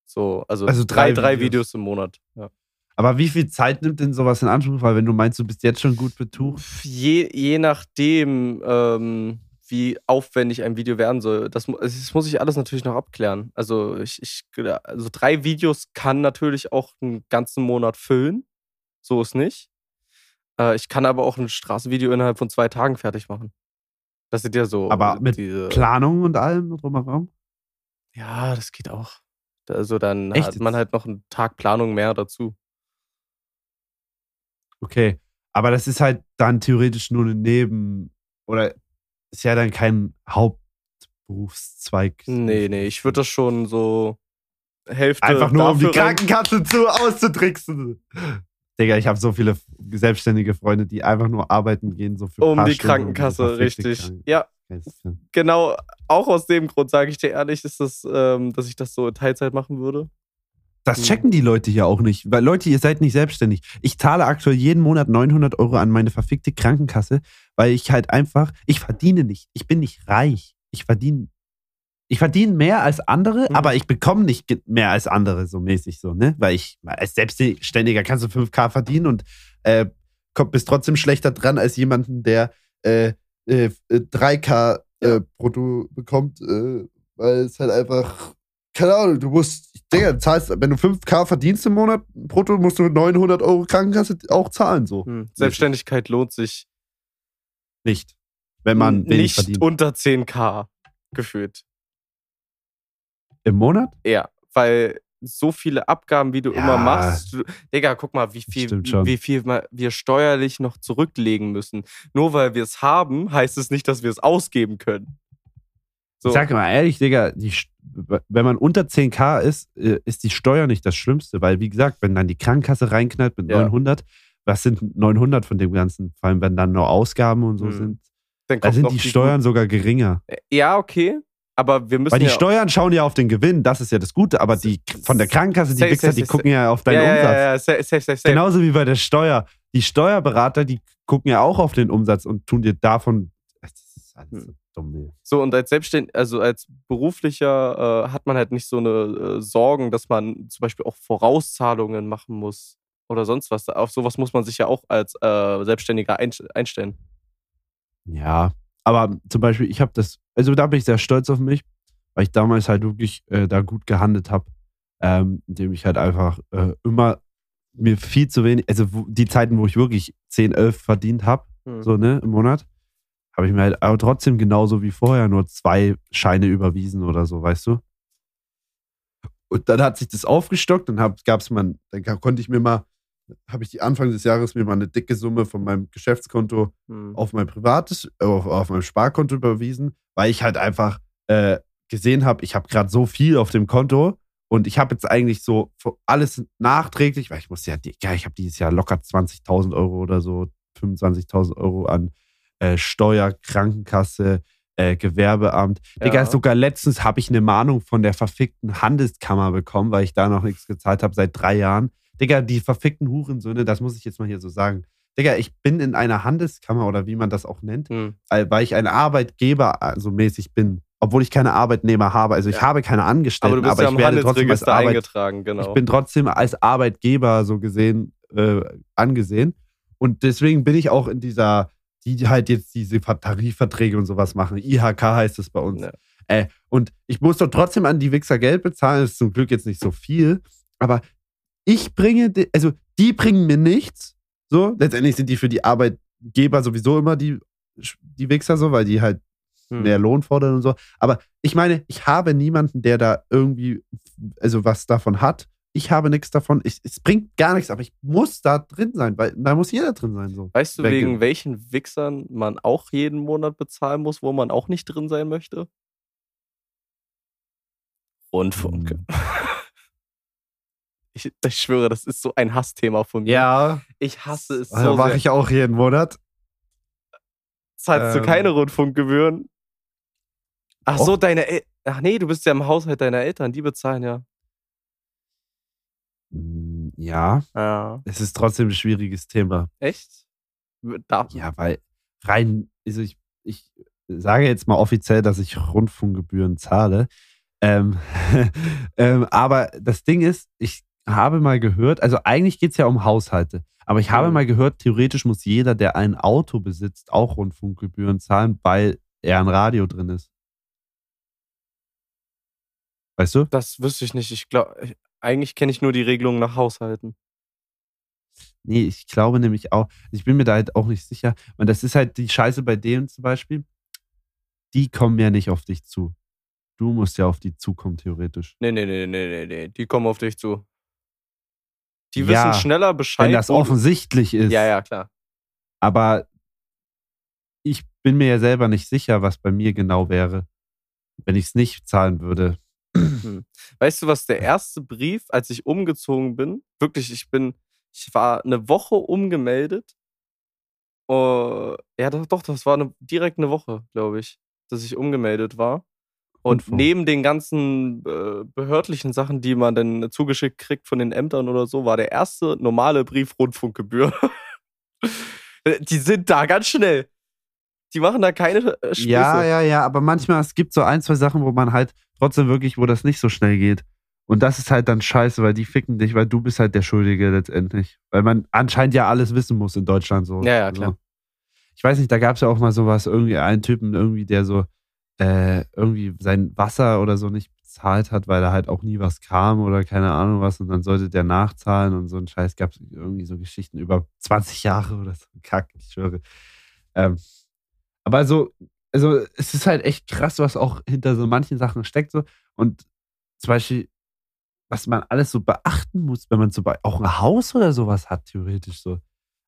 So, also, Also drei, drei Videos. Videos im Monat. Ja. Aber wie viel Zeit nimmt denn sowas in Anspruch? Weil wenn du meinst, du bist jetzt schon gut betucht. Je, je nachdem, ähm, wie aufwendig ein Video werden soll, das, das muss ich alles natürlich noch abklären. Also, ich, ich, also drei Videos kann natürlich auch einen ganzen Monat füllen. So ist nicht. Äh, ich kann aber auch ein Straßenvideo innerhalb von zwei Tagen fertig machen. Das sind ja so. Aber mit diese, Planung und allem drumherum? Ja, das geht auch. Also, dann Echt hat man halt noch einen Tag Planung mehr dazu. Okay. Aber das ist halt dann theoretisch nur eine Neben- oder ist ja dann kein Hauptberufszweig. Nee, nee, ich würde das schon so Hälfte. Einfach nur, um die Krankenkasse zu auszutricksen. Digga, ich habe so viele selbstständige Freunde, die einfach nur arbeiten gehen, so für Um die Stunden und Krankenkasse, richtig. krank. Ja, genau. Auch aus dem Grund sage ich dir ehrlich, ist das, ähm, dass ich das so in Teilzeit machen würde. Das Hm. checken die Leute hier auch nicht. Weil Leute, ihr seid nicht selbstständig. Ich zahle aktuell jeden Monat 900 Euro an meine verfickte Krankenkasse, weil ich halt einfach, ich verdiene nicht. Ich bin nicht reich. Ich verdiene, ich verdiene mehr als andere, Mhm. aber ich bekomme nicht mehr als andere, so mäßig so, ne? Weil ich, als Selbstständiger kannst du 5K verdienen und äh, komm, bist trotzdem schlechter dran als jemanden, der äh, äh, 3K äh, brutto bekommt, äh, weil es halt einfach, keine Ahnung, du musst, du zahlst, wenn du 5K verdienst im Monat brutto, musst du 900 Euro Krankenkasse auch zahlen, so. Hm. Selbstständigkeit lohnt sich Nicht. Wenn man nicht verdient. unter 10k gefühlt. Im Monat? Ja, weil so viele Abgaben, wie du Ja. immer machst. Du, Digga, guck mal, wie viel, wie viel wir steuerlich noch zurücklegen müssen. Nur weil wir es haben, heißt es nicht, dass wir es ausgeben können. So. Ich sag mal ehrlich, Digga, die, wenn man unter 10k ist, äh, ist die Steuer nicht das Schlimmste, weil wie gesagt, wenn dann die Krankenkasse reinknallt mit Ja. 900, was sind 900 von dem Ganzen? Vor allem, wenn dann nur Ausgaben und so Mhm. sind, Dann da sind noch die Steuern sogar geringer. Ja, okay. Aber wir müssen Weil die ja Steuern schauen ja auf den Gewinn, das ist ja das Gute, aber die von der Krankenkasse, die Safe, Wichser, safe, die safe, gucken ja auf deinen ja, Umsatz. Ja, ja, safe, safe, safe. safe. Genauso wie bei der Steuer. Die Steuerberater, die gucken ja auch auf den Umsatz und tun dir davon. Das ist alles so dumm, ey. So, und als Selbstständiger, also als beruflicher, äh, hat man halt nicht so eine äh, Sorgen, dass man zum Beispiel auch Vorauszahlungen machen muss oder sonst was. Auf sowas muss man sich ja auch als äh, Selbstständiger ein, einstellen. Ja, aber zum Beispiel, ich habe das, also da bin ich sehr stolz auf mich, weil ich damals halt wirklich äh, da gut gehandelt habe, ähm, indem ich halt einfach äh, immer mir viel zu wenig, also die Zeiten, wo ich wirklich 10, 11 verdient habe, Hm. so ne, im Monat, habe ich mir halt aber trotzdem genauso wie vorher nur zwei Scheine überwiesen oder so, weißt du? Und dann hat sich das aufgestockt und gab es mal, dann konnte ich mir mal, habe ich die Anfang des Jahres mir mal eine dicke Summe von meinem Geschäftskonto Hm. auf mein privates, auf, auf mein Sparkonto überwiesen, weil ich halt einfach äh, gesehen habe, ich habe gerade so viel auf dem Konto und ich habe jetzt eigentlich so alles nachträglich, weil ich muss ja ich habe dieses Jahr locker 20.000 Euro oder so, 25.000 Euro an äh, Steuer, Krankenkasse, äh, Gewerbeamt. Digga, Ja. sogar letztens habe ich eine Mahnung von der verfickten Handelskammer bekommen, weil ich da noch nichts gezahlt habe seit drei Jahren. Digga, die verfickten Hurensöhne, das muss ich jetzt mal hier so sagen. Digga, ich bin in einer Handelskammer oder wie man das auch nennt, Hm. weil, ich ein Arbeitgeber also mäßig bin, obwohl ich keine Arbeitnehmer habe. Also ich Ja. habe keine Aber Angestellten, du bist aber, ja ich werde trotzdem als Handelsregister Arbeit, eingetragen, genau. ich bin trotzdem als Arbeitgeber so gesehen äh, angesehen. Und deswegen bin ich auch in dieser, die halt jetzt diese Ver- Tarifverträge und sowas machen. IHK heißt es bei uns. Ja. Äh, und ich muss doch trotzdem an die Wichser Geld bezahlen. Das ist zum Glück jetzt nicht so viel. Aber ich bringe, also die bringen mir nichts. So, letztendlich sind die für die Arbeitgeber sowieso immer die, die Wichser so, weil die halt Hm. mehr Lohn fordern und so. Aber ich meine, ich habe niemanden, der da irgendwie, also was davon hat. Ich habe nichts davon. Ich, es bringt gar nichts, aber ich muss da drin sein, weil da muss jeder drin sein. So. Weißt du, Weg- wegen welchen Wichsern man auch jeden Monat bezahlen muss, wo man auch nicht drin sein möchte? Rundfunk. Hm. Ich, ich schwöre, das ist so ein Hassthema von mir. Ja, Ich hasse es das so mache ich auch jeden Monat. Zahlst du ähm, keine Rundfunkgebühren? Ach so, deine El Ach nee, du bist ja im Haushalt deiner Eltern, die bezahlen ja. Ja, Ja. es ist trotzdem ein schwieriges Thema. Echt? Da, Ja, weil rein, also ich, ich sage jetzt mal offiziell, dass ich Rundfunkgebühren zahle. Ähm, ähm, aber das Ding ist, ich habe mal gehört, also eigentlich geht es ja um Haushalte, aber ich habe Mhm. mal gehört, theoretisch muss jeder, der ein Auto besitzt, auch Rundfunkgebühren zahlen, weil er ein Radio drin ist. Weißt du? Das wüsste ich nicht. Ich glaube, eigentlich kenne ich nur die Regelung nach Haushalten. Nee, ich glaube nämlich auch, ich bin mir da halt auch nicht sicher. Und das ist halt die Scheiße bei denen zum Beispiel. Die kommen ja nicht auf dich zu. Du musst ja auf die zukommen, theoretisch. Nee, nee, nee, nee, nee, nee. Die kommen auf dich zu. Die Ja, wissen schneller Bescheid. Wenn das offensichtlich ist. Ja, ja, klar. Aber ich bin mir ja selber nicht sicher, was bei mir genau wäre, wenn ich es nicht zahlen würde. Weißt du, was der erste Brief, als ich umgezogen bin, wirklich, ich bin, ich war eine Woche umgemeldet. Oh, ja, doch, doch, das war eine, direkt eine Woche, glaube ich, dass ich umgemeldet war. Und Rundfunk. neben den ganzen äh, behördlichen Sachen, die man dann zugeschickt kriegt von den Ämtern oder so, war der erste normale Brief Rundfunkgebühr. die sind da ganz schnell. Die machen da keine äh, Späße. Ja, ja, ja, aber manchmal, es gibt so ein, zwei Sachen, wo man halt trotzdem wirklich, wo das nicht so schnell geht. Und das ist halt dann scheiße, weil die ficken dich, weil du bist halt der Schuldige letztendlich. Weil man anscheinend ja alles wissen muss in Deutschland so. Ja, ja, klar. Also, ich weiß nicht, da gab es ja auch mal sowas, irgendwie einen Typen, irgendwie, der so äh, irgendwie sein Wasser oder so nicht bezahlt hat, weil da halt auch nie was kam oder keine Ahnung was. Und dann sollte der nachzahlen und so ein Scheiß gab es irgendwie so Geschichten über 20 Jahre oder so. Kack, ich schwöre. Ähm, aber so, also es ist halt echt krass, was auch hinter so manchen Sachen steckt. So. Und zum Beispiel, was man alles so beachten muss, wenn man so bei, auch ein Haus oder sowas hat, theoretisch so.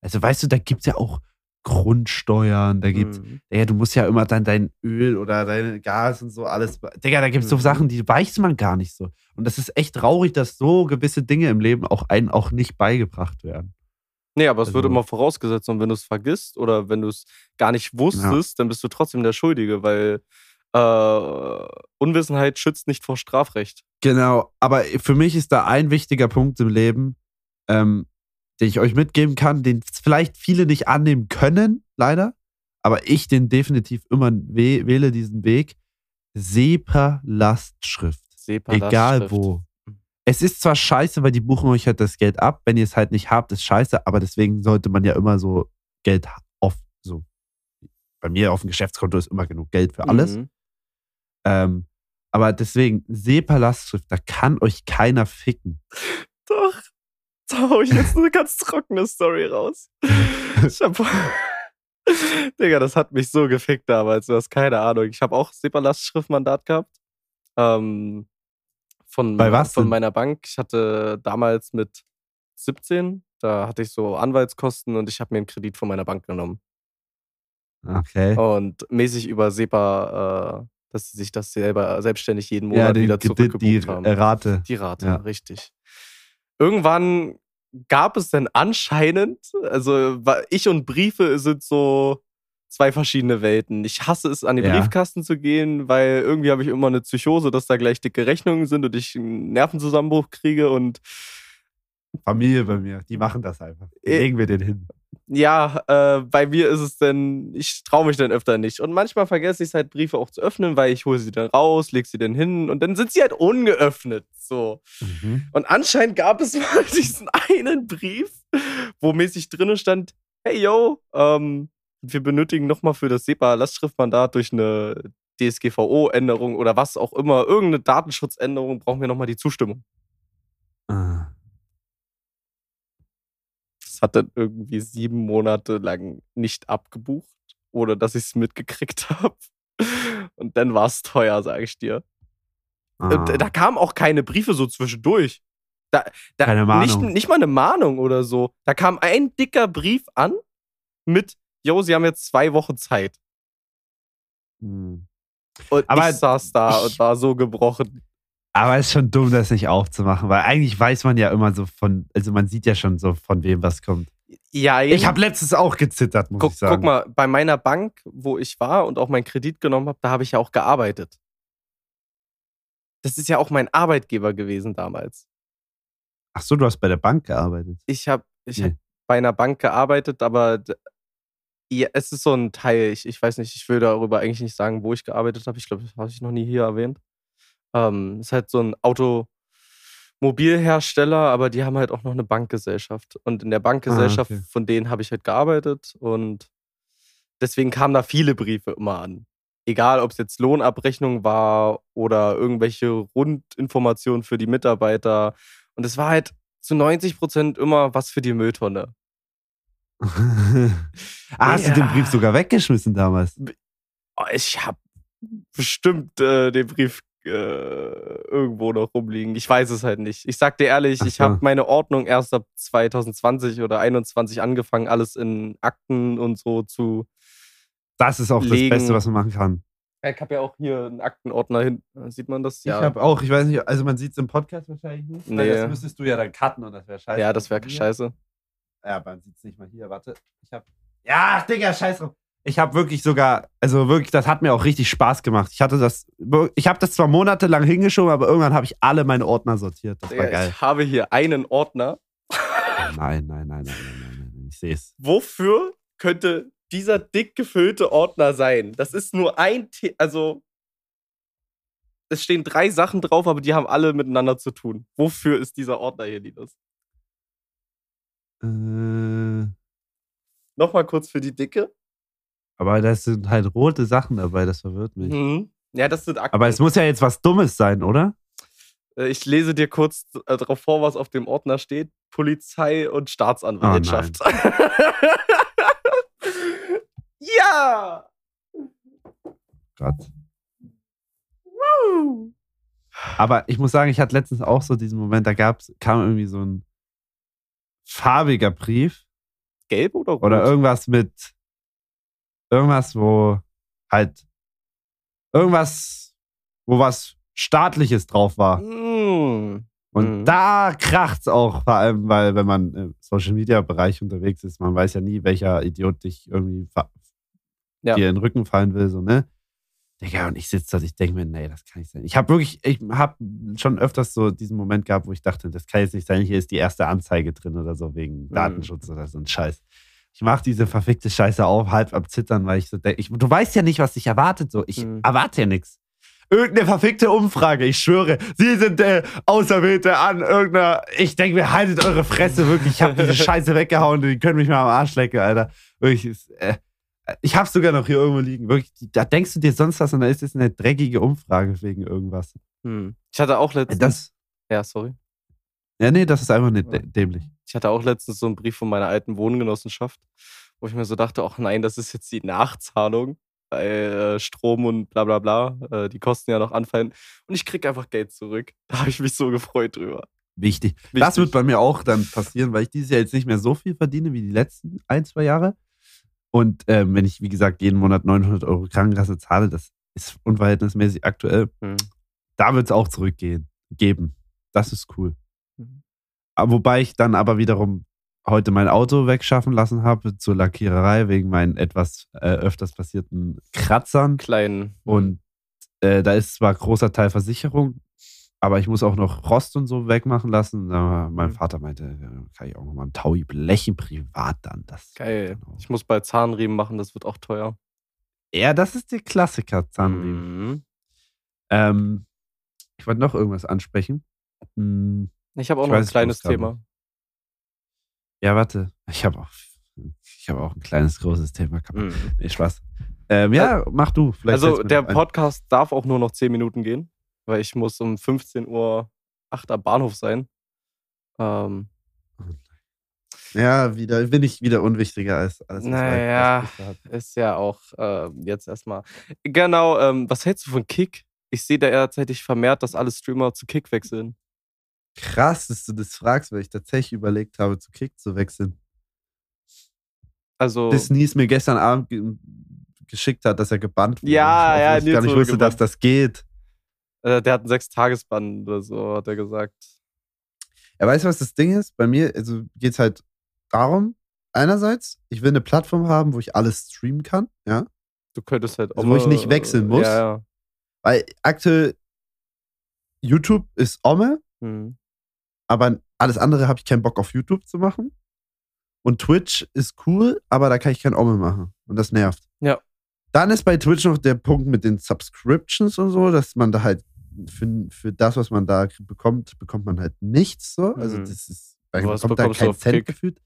Also weißt du, da gibt es ja auch Grundsteuern, da gibt's, Mhm. ja, du musst ja immer dann dein Öl oder dein Gas und so alles. Digga, da gibt es so Mhm. Sachen, die weiß man gar nicht so. Und das ist echt traurig, dass so gewisse Dinge im Leben auch einen auch nicht beigebracht werden. Nee, aber es wird Also- immer vorausgesetzt und wenn du es vergisst oder wenn du es gar nicht wusstest, dann bist du trotzdem der Schuldige, weil äh, Unwissenheit schützt nicht vor Strafrecht. Genau, aber für mich ist da ein wichtiger Punkt im Leben, ähm, den ich euch mitgeben kann, den vielleicht viele nicht annehmen können, leider, aber ich den definitiv immer wäh wähle, diesen Weg. SEPA-Lastschrift. Egal wo. Es ist zwar scheiße, weil die buchen euch halt das Geld ab. Wenn ihr es halt nicht habt, ist scheiße, aber deswegen sollte man ja immer so Geld auf, so. Bei mir auf dem Geschäftskonto ist immer genug Geld für alles. Mhm. Ähm, aber deswegen, SEPA-Lastschrift, da kann euch keiner ficken. Doch. Da hau ich jetzt eine ganz trockene Story raus. Ich hab. Digga, das hat mich so gefickt damals. Du hast keine Ahnung. Ich habe auch SEPA-Lastschriftmandat gehabt. Ähm, von, Bei was Von denn? meiner Bank. Ich hatte damals mit 17, da hatte ich so Anwaltskosten und ich habe mir einen Kredit von meiner Bank genommen. Okay. Und mäßig über SEPA, äh, dass sie sich das selber selbstständig jeden Monat ja, die, wieder die, zurückgebucht die haben. äh, Rate. Die Rate, Ja. richtig. Irgendwann gab es dann anscheinend, also ich und Briefe sind so zwei verschiedene Welten. Ich hasse es, an den Ja. Briefkasten zu gehen, weil irgendwie habe ich immer eine Psychose, dass da gleich dicke Rechnungen sind und ich einen Nervenzusammenbruch kriege und Familie bei mir, die machen das einfach. Äh, Legen wir den hin. ja, äh, bei mir ist es dann, ich traue mich dann öfter nicht. Und manchmal vergesse ich es halt, Briefe auch zu öffnen, weil ich hole sie dann raus, leg sie dann hin und dann sind sie halt ungeöffnet. So. Und anscheinend gab es mal diesen einen Brief, wo mäßig drinnen stand, hey yo, ähm, wir benötigen nochmal für das SEPA-Lastschriftmandat durch eine DSGVO-Änderung oder was auch immer, irgendeine Datenschutzänderung, brauchen wir nochmal die Zustimmung. Ah. Das hat dann irgendwie sieben Monate lang nicht abgebucht, ohne dass ich es mitgekriegt habe. Und dann war es teuer, sage ich dir. Ah. Da kamen auch keine Briefe so zwischendurch. Da, da, Keine Mahnung. Nicht, nicht mal eine Mahnung oder so. Da kam ein dicker Brief an mit, yo, sie haben jetzt zwei Wochen Zeit. Hm. Und Aber ich saß da ich- und war so gebrochen. Aber es ist schon dumm, das nicht aufzumachen, weil eigentlich weiß man ja immer so von, also man sieht ja schon so, von wem was kommt. Ja, Ich habe letztens auch gezittert, muss guck, ich sagen. guck mal, bei meiner Bank, wo ich war und auch meinen Kredit genommen habe, da habe ich ja auch gearbeitet. Das ist ja auch mein Arbeitgeber gewesen damals. Ach so, du hast bei der Bank gearbeitet. Ich habe ich Nee. hab bei einer Bank gearbeitet, aber ja, es ist so ein Teil. Ich, ich weiß nicht, ich will darüber eigentlich nicht sagen, wo ich gearbeitet habe. Ich glaube, das habe ich noch nie hier erwähnt. Ähm, ist halt so ein Automobilhersteller, aber die haben halt auch noch eine Bankgesellschaft. Und in der Bankgesellschaft, Ah, okay. von denen habe ich halt gearbeitet und deswegen kamen da viele Briefe immer an. Egal, ob es jetzt Lohnabrechnung war oder irgendwelche Rundinformationen für die Mitarbeiter. Und es war halt zu 90 Prozent immer was für die Mülltonne. ah, hast du Ja. den Brief sogar weggeschmissen damals? Oh, ich habe bestimmt äh, den Brief äh, irgendwo noch rumliegen. Ich weiß es halt nicht. Ich sag dir ehrlich, Ach ich habe meine Ordnung erst ab 2020 oder 21 angefangen, alles in Akten und so zu. Das ist auch Legen. das Beste, was man machen kann. Ich habe ja auch hier einen Aktenordner hin. Sieht man das? Ich habe auch, ich weiß nicht, also man sieht es im Podcast wahrscheinlich nicht. weil Nee. Das müsstest du ja dann cutten und das wäre scheiße. Ja, das wäre scheiße. Ja, man sieht es nicht mal hier, warte. Ich hab. Ja, Digga, scheiß drauf. Ich habe wirklich sogar, also wirklich, das hat mir auch richtig Spaß gemacht. Ich hatte das, ich habe das zwar monatelang hingeschoben, aber irgendwann habe ich alle meine Ordner sortiert. Das war geil. Ich habe hier einen Ordner. Nein, nein, nein, nein, nein, nein, nein. Ich sehe es. Wofür könnte dieser dick gefüllte Ordner sein? Das ist nur ein, The also es stehen drei Sachen drauf, aber die haben alle miteinander zu tun. Wofür ist dieser Ordner hier, Linus? Äh, Nochmal kurz für die Dicke. aber da sind halt rote Sachen dabei, das verwirrt mich. Mhm. Ja, das sind Akten. Aber es muss ja jetzt was Dummes sein, oder? Äh, ich lese dir kurz äh, darauf vor, was auf dem Ordner steht. Polizei und Staatsanwaltschaft. ja! Gott. Aber ich muss sagen, ich hatte letztens auch so diesen Moment, da gab's, kam irgendwie so ein farbiger Brief Gelb oder rot? oder irgendwas mit irgendwas, wo halt irgendwas, wo was staatliches drauf war. Mm. Und Mhm. da kracht's auch, vor allem, weil wenn man im Social Media Bereich unterwegs ist, man weiß ja nie, welcher Idiot dich irgendwie Ja. dir in den Rücken fallen will, so, ne? Digga, und ich sitze da, ich denke mir, nee, das kann nicht sein. Ich habe wirklich, ich habe schon öfters so diesen Moment gehabt, wo ich dachte, das kann jetzt nicht sein, hier ist die erste Anzeige drin oder so, wegen Datenschutz oder so ein Scheiß. Ich mache diese verfickte Scheiße auf, halb am Zittern, weil ich so denke, du weißt ja nicht, was dich erwartet, so. Ich Mhm. erwarte ja nichts. Irgendeine verfickte Umfrage, ich schwöre. Sie sind der Auserwählte an irgendeiner. Ich denke mir, haltet eure Fresse, wirklich. Ich habe diese Scheiße weggehauen, die können mich mal am Arsch lecken, Alter. Wirklich. ist, Äh, ich hab's sogar noch hier irgendwo liegen. Wirklich, da denkst du dir sonst was und da ist es eine dreckige Umfrage wegen irgendwas. Hm. Ich hatte auch letztens. Das. ja, sorry. Ja, nee, das ist einfach nicht dä- dämlich. Ich hatte auch letztens so einen Brief von meiner alten Wohngenossenschaft, wo ich mir so dachte, ach nein, das ist jetzt die Nachzahlung, weil äh, Strom und bla bla bla, äh, die Kosten ja noch anfallen. Und ich krieg einfach Geld zurück. Da habe ich mich so gefreut drüber. Wichtig. Wichtig. Das wird bei mir auch dann passieren, weil ich dieses Jahr jetzt nicht mehr so viel verdiene wie die letzten ein, zwei Jahre. Und ähm, wenn ich, wie gesagt, jeden Monat 900 Euro Krankenkasse zahle, das ist unverhältnismäßig aktuell. Hm. Da wird es auch zurückgehen, geben. Das ist cool. Mhm. Aber wobei ich dann aber wiederum heute mein Auto wegschaffen lassen habe zur Lackiererei wegen meinen etwas äh, öfters passierten Kratzern. Kleinen. Und äh, da ist zwar großer Teil Versicherung, aber ich muss auch noch Rost und so wegmachen lassen. Aber mein Mhm. Vater meinte, äh, kann ich auch nochmal ein Taui blechen privat dann. Das, Geil. Genau. Ich muss bei Zahnriemen machen, das wird auch teuer. Ja, das ist der Klassiker, Zahnriemen. Mhm. Ähm, ich wollte noch irgendwas ansprechen. Hm, Ich habe auch Ich noch weiß ein es kleines Thema. ja, warte. Ich habe auch, ich habe auch ein kleines, großes Thema. Mhm. Nee, Spaß. Ähm, ja, mach du. Vielleicht Also der noch. Podcast darf auch nur noch 10 Minuten gehen, weil ich muss um 15 Uhr 8 am Bahnhof sein. Ähm, Ja, wieder, bin ich wieder unwichtiger als alles. Naja. Ist ja auch äh, jetzt erstmal. Genau, ähm, was hältst du von Kick? Ich sehe da derzeitig vermehrt, dass alle Streamer zu Kick wechseln. Krass, dass du das fragst, weil ich tatsächlich überlegt habe, zu Kick zu wechseln. Also, Bis Nies mir gestern Abend ge geschickt hat, dass er gebannt wurde. Ja, ja, ich Nils gar nicht wusste, dass gebannt. das geht. Äh, der hat einen Sechstagesbann oder so, hat er gesagt. Ja, weißt du, was das Ding ist? Bei mir also geht es halt darum, einerseits, ich will eine Plattform haben, wo ich alles streamen kann, ja. Du könntest halt auch. Also, wo ich nicht wechseln muss? Ja, ja. Weil aktuell YouTube ist Omme, Hm. aber alles andere habe ich keinen Bock auf YouTube zu machen. Und Twitch ist cool, aber da kann ich kein Omme machen. Und das nervt. Ja. Dann ist bei Twitch noch der Punkt mit den Subscriptions und so, dass man da halt für, für das, was man da bekommt, bekommt man halt nichts so. Also Mhm. das ist, man Was bekommt da bekommst du kein auf Cent Kick? gefühlt.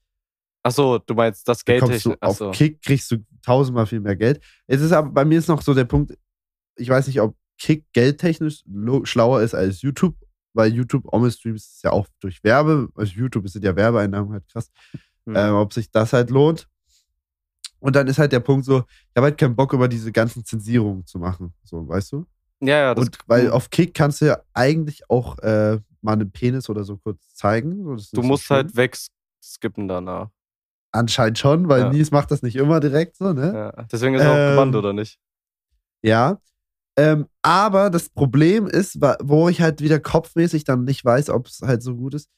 Achso, du meinst das Geld Bekommst du auf Achso. Kick kriegst du tausendmal viel mehr Geld. Es ist aber bei mir ist noch so der Punkt, ich weiß nicht, ob Kick geldtechnisch schlauer ist als YouTube, weil YouTube Omme-Streams ist ja auch durch Werbe, also YouTube sind ja Werbeeinnahmen halt krass, Hm. ähm, ob sich das halt lohnt. Und dann ist halt der Punkt so, ich habe halt keinen Bock über diese ganzen Zensierungen zu machen, so, weißt du? Ja, ja, das Und weil auf Kick kannst du ja eigentlich auch äh, mal einen Penis oder so kurz zeigen. So, du so musst schlimm. halt wegskippen danach. Anscheinend schon, weil Ja. Nies macht das nicht immer direkt so, ne? Ja. Deswegen ist er auch gebannt, Ähm, oder nicht? Ja. Ähm, aber das Problem ist, wo ich halt wieder kopfmäßig dann nicht weiß, ob es halt so gut ist,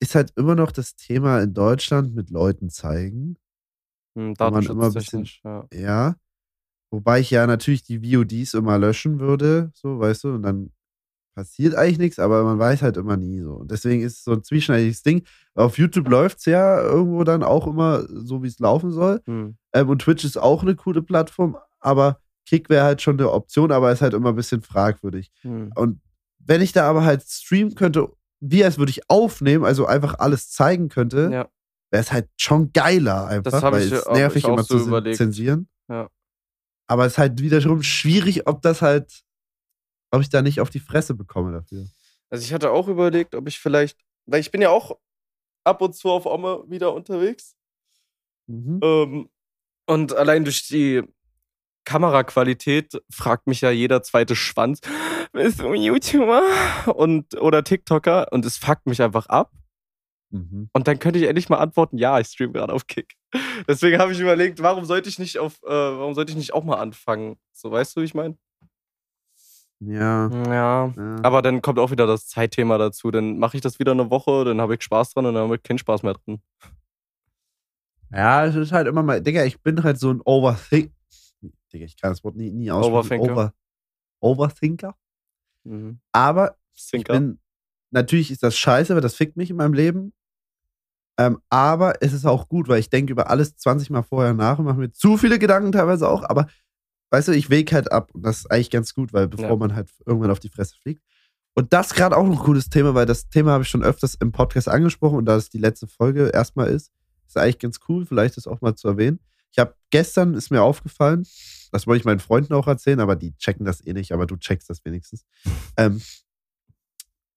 ist halt immer noch das Thema in Deutschland mit Leuten zeigen. Hm, man immer ein Datenschutztechnisch, ja. Ja. Wobei ich ja natürlich die VODs immer löschen würde, so, weißt du, und dann passiert eigentlich nichts, aber man weiß halt immer nie so. Und deswegen ist es so ein zwieschneidiges Ding. Auf YouTube läuft es ja irgendwo dann auch immer so, wie es laufen soll. Hm. Ähm, und Twitch ist auch eine coole Plattform, aber Kick wäre halt schon eine Option, aber ist halt immer ein bisschen fragwürdig. Hm. Und wenn ich da aber halt streamen könnte, wie als würde ich aufnehmen, also einfach alles zeigen könnte, Ja. wäre es halt schon geiler einfach, Das weil ich es nervig ich immer so zu überlegt. zensieren. Ja. Aber es ist halt wiederum schwierig, ob das halt, ob ich da nicht auf die Fresse bekomme dafür. Also ich hatte auch überlegt, ob ich vielleicht, weil ich bin ja auch ab und zu auf Omme wieder unterwegs. Mhm. Ähm, und allein durch die Kameraqualität fragt mich ja jeder zweite Schwanz, bist du YouTuber und oder TikToker? Und es fuckt mich einfach ab. Mhm. Und dann könnte ich endlich mal antworten, ja, ich streame gerade auf Kick. Deswegen habe ich überlegt, warum sollte ich nicht auf, äh, warum sollte ich nicht auch mal anfangen? So, weißt du, wie ich meine? Ja. Ja. ja. Aber dann kommt auch wieder das Zeitthema dazu. Dann mache ich das wieder eine Woche, dann habe ich Spaß dran und dann habe ich keinen Spaß mehr drin. Ja, es ist halt immer mal, Digga, ich bin halt so ein Overthink. Digga, ich kann das Wort nie, nie aussprechen. Overthinker. Over, Overthinker. Mhm. Aber ich Stinker. bin, natürlich ist das scheiße, weil das fickt mich in meinem Leben. Ähm, aber es ist auch gut, weil ich denke über alles 20 Mal vorher nach und mache mir zu viele Gedanken teilweise auch. Aber weißt du, ich wege halt ab und das ist eigentlich ganz gut, weil bevor Ja. man halt irgendwann auf die Fresse fliegt. Und das ist gerade auch noch ein cooles Thema, weil das Thema habe ich schon öfters im Podcast angesprochen und da es die letzte Folge erstmal ist, ist eigentlich ganz cool, vielleicht das auch mal zu erwähnen. Ich habe gestern, ist mir aufgefallen, das wollte ich meinen Freunden auch erzählen, aber die checken das eh nicht, aber du checkst das wenigstens. ähm,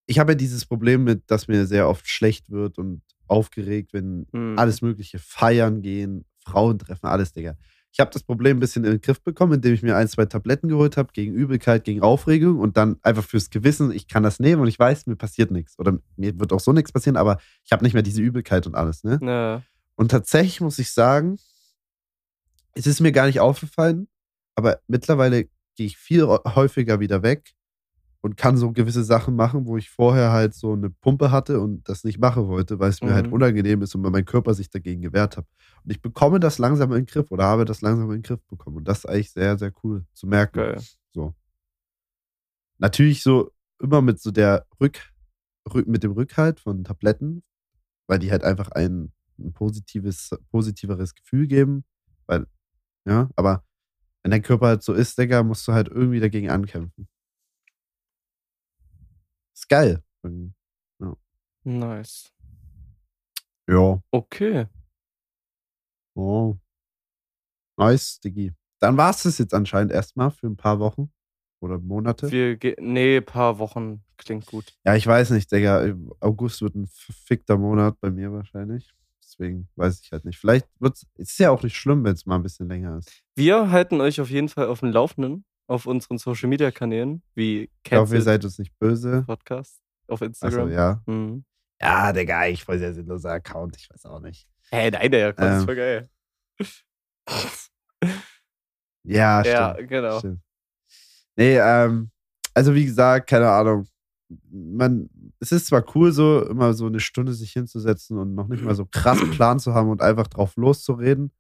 ich habe ja dieses Problem mit, dass mir sehr oft schlecht wird und aufgeregt, wenn Mhm. alles Mögliche feiern gehen, Frauen treffen, alles, Digga. Ich habe das Problem ein bisschen in den Griff bekommen, indem ich mir ein, zwei Tabletten geholt habe gegen Übelkeit, gegen Aufregung und dann einfach fürs Gewissen, ich kann das nehmen und ich weiß, mir passiert nichts. Oder mir wird auch so nichts passieren, aber ich habe nicht mehr diese Übelkeit und alles, ne? Ja. Und tatsächlich muss ich sagen, es ist mir gar nicht aufgefallen, aber mittlerweile gehe ich viel häufiger wieder weg und kann so gewisse Sachen machen, wo ich vorher halt so eine Pumpe hatte und das nicht machen wollte, weil es mir halt Mhm. unangenehm ist und weil mein Körper sich dagegen gewehrt hat. Und ich bekomme das langsam in den Griff oder habe das langsam in den Griff bekommen. Und das ist eigentlich sehr, sehr cool zu merken. Geil. So. Natürlich so immer mit so der Rück, Rück mit dem Rückhalt von Tabletten, weil die halt einfach ein, ein positives, positiveres Gefühl geben. Weil, ja, aber wenn dein Körper halt so ist, Digga, musst du halt irgendwie dagegen ankämpfen. Ist geil. Irgendwie. Nice. Ja. Okay. Oh. Nice, Diggi. Dann war es das jetzt anscheinend erstmal für ein paar Wochen oder Monate. Wir nee, paar Wochen klingt gut. Ja, ich weiß nicht, Digga. August wird ein verfickter Monat bei mir wahrscheinlich. Deswegen weiß ich halt nicht. Vielleicht wird es. ist ja auch nicht schlimm, wenn es mal ein bisschen länger ist. Wir halten euch auf jeden Fall auf dem Laufenden auf unseren Social Media Kanälen wie Ich hoffe, ihr Cancel seid uns nicht böse. Podcast auf Achso, Instagram. ja. Mhm. Ja, Digga, ich voll sehr sinnloser Account. Ich weiß auch nicht. Hey, nein, der das Ähm, ist voll geil. Ja, ja, stimmt. genau. Stimmt. Nee, ähm, also wie gesagt, keine Ahnung. Man, es ist zwar cool, so immer so eine Stunde sich hinzusetzen und noch nicht mal so krass Plan zu haben und einfach drauf loszureden.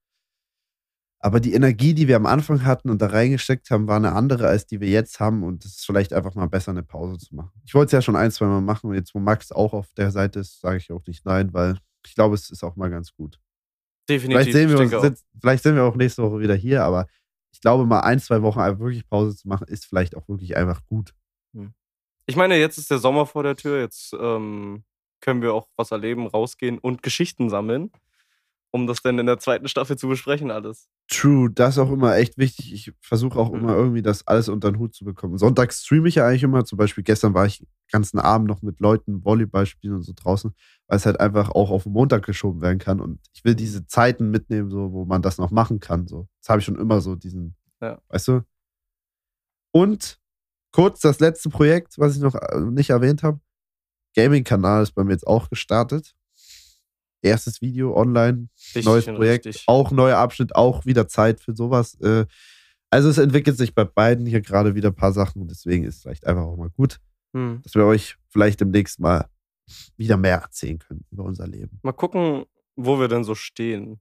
Aber die Energie, die wir am Anfang hatten und da reingesteckt haben, war eine andere, als die wir jetzt haben. Und es ist vielleicht einfach mal besser, eine Pause zu machen. Ich wollte es ja schon ein, zwei Mal machen. Und jetzt, wo Max auch auf der Seite ist, sage ich auch nicht nein, weil ich glaube, es ist auch mal ganz gut. Definitiv. Vielleicht sehen, wir uns, sind, vielleicht sind wir auch nächste Woche wieder hier, aber ich glaube, mal ein, zwei Wochen einfach wirklich Pause zu machen, ist vielleicht auch wirklich einfach gut. Ich meine, jetzt ist der Sommer vor der Tür. Jetzt ähm, können wir auch was erleben, rausgehen und Geschichten sammeln, um das dann in der zweiten Staffel zu besprechen, alles. True, das ist auch immer echt wichtig. Ich versuche auch Mhm. immer irgendwie das alles unter den Hut zu bekommen. Sonntags streame ich ja eigentlich immer. Zum Beispiel gestern war ich den ganzen Abend noch mit Leuten Volleyball spielen und so draußen, weil es halt einfach auch auf den Montag geschoben werden kann. Und ich will diese Zeiten mitnehmen, so, wo man das noch machen kann. So. Das habe ich schon immer so, diesen, Ja. weißt du? Und kurz das letzte Projekt, was ich noch äh, nicht erwähnt habe. Gaming-Kanal ist bei mir jetzt auch gestartet. Erstes Video online, Richtig neues Projekt, richtig. auch neuer Abschnitt, auch wieder Zeit für sowas. Äh, also es entwickelt sich bei beiden hier gerade wieder ein paar Sachen und deswegen ist es vielleicht einfach auch mal gut, Hm. dass wir euch vielleicht demnächst mal wieder mehr erzählen können über unser Leben. Mal gucken, wo wir denn so stehen.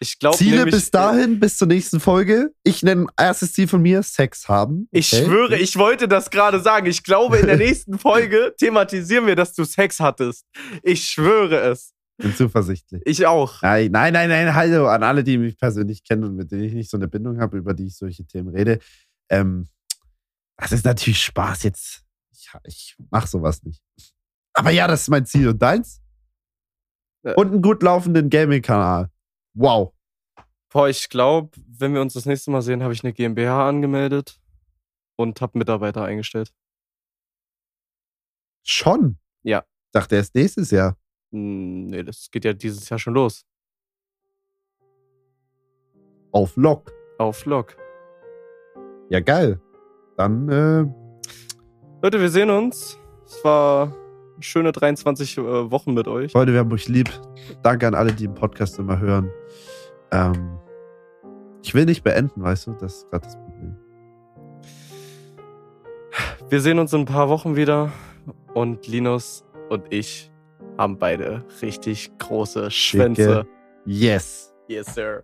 Ich glaube Ziele nämlich, bis dahin, bis zur nächsten Folge. Ich nenne erstes Ziel von mir Sex haben. Ich okay? schwöre, ich wollte das gerade sagen. Ich glaube, in der nächsten Folge thematisieren wir, dass du Sex hattest. Ich schwöre es. bin zuversichtlich. Ich auch. Nein, nein, nein, nein, hallo an alle, die mich persönlich kennen und mit denen ich nicht so eine Bindung habe, über die ich solche Themen rede. Ähm, das ist natürlich Spaß jetzt. Ich, ich mache sowas nicht. Aber ja, das ist mein Ziel. Und deins? Ja. Und einen gut laufenden Gaming-Kanal. Wow. Boah, ich glaube, wenn wir uns das nächste Mal sehen, habe ich eine GmbH angemeldet und habe Mitarbeiter eingestellt. Schon. Ja. Ich dachte erst nächstes Jahr. Hm, nee, das geht ja dieses Jahr schon los. Auf Lock. Auf Log. Ja, geil. Dann, äh, Leute, wir sehen uns. Es war schöne 23 äh, Wochen mit euch. Leute, wir haben euch lieb. Danke an alle, die den Podcast immer hören. Ähm, ich will nicht beenden, weißt du? Das ist gerade das Problem. Wir sehen uns in ein paar Wochen wieder. Und Linus und ich haben beide richtig große Schwänze. Yes. Yes, sir.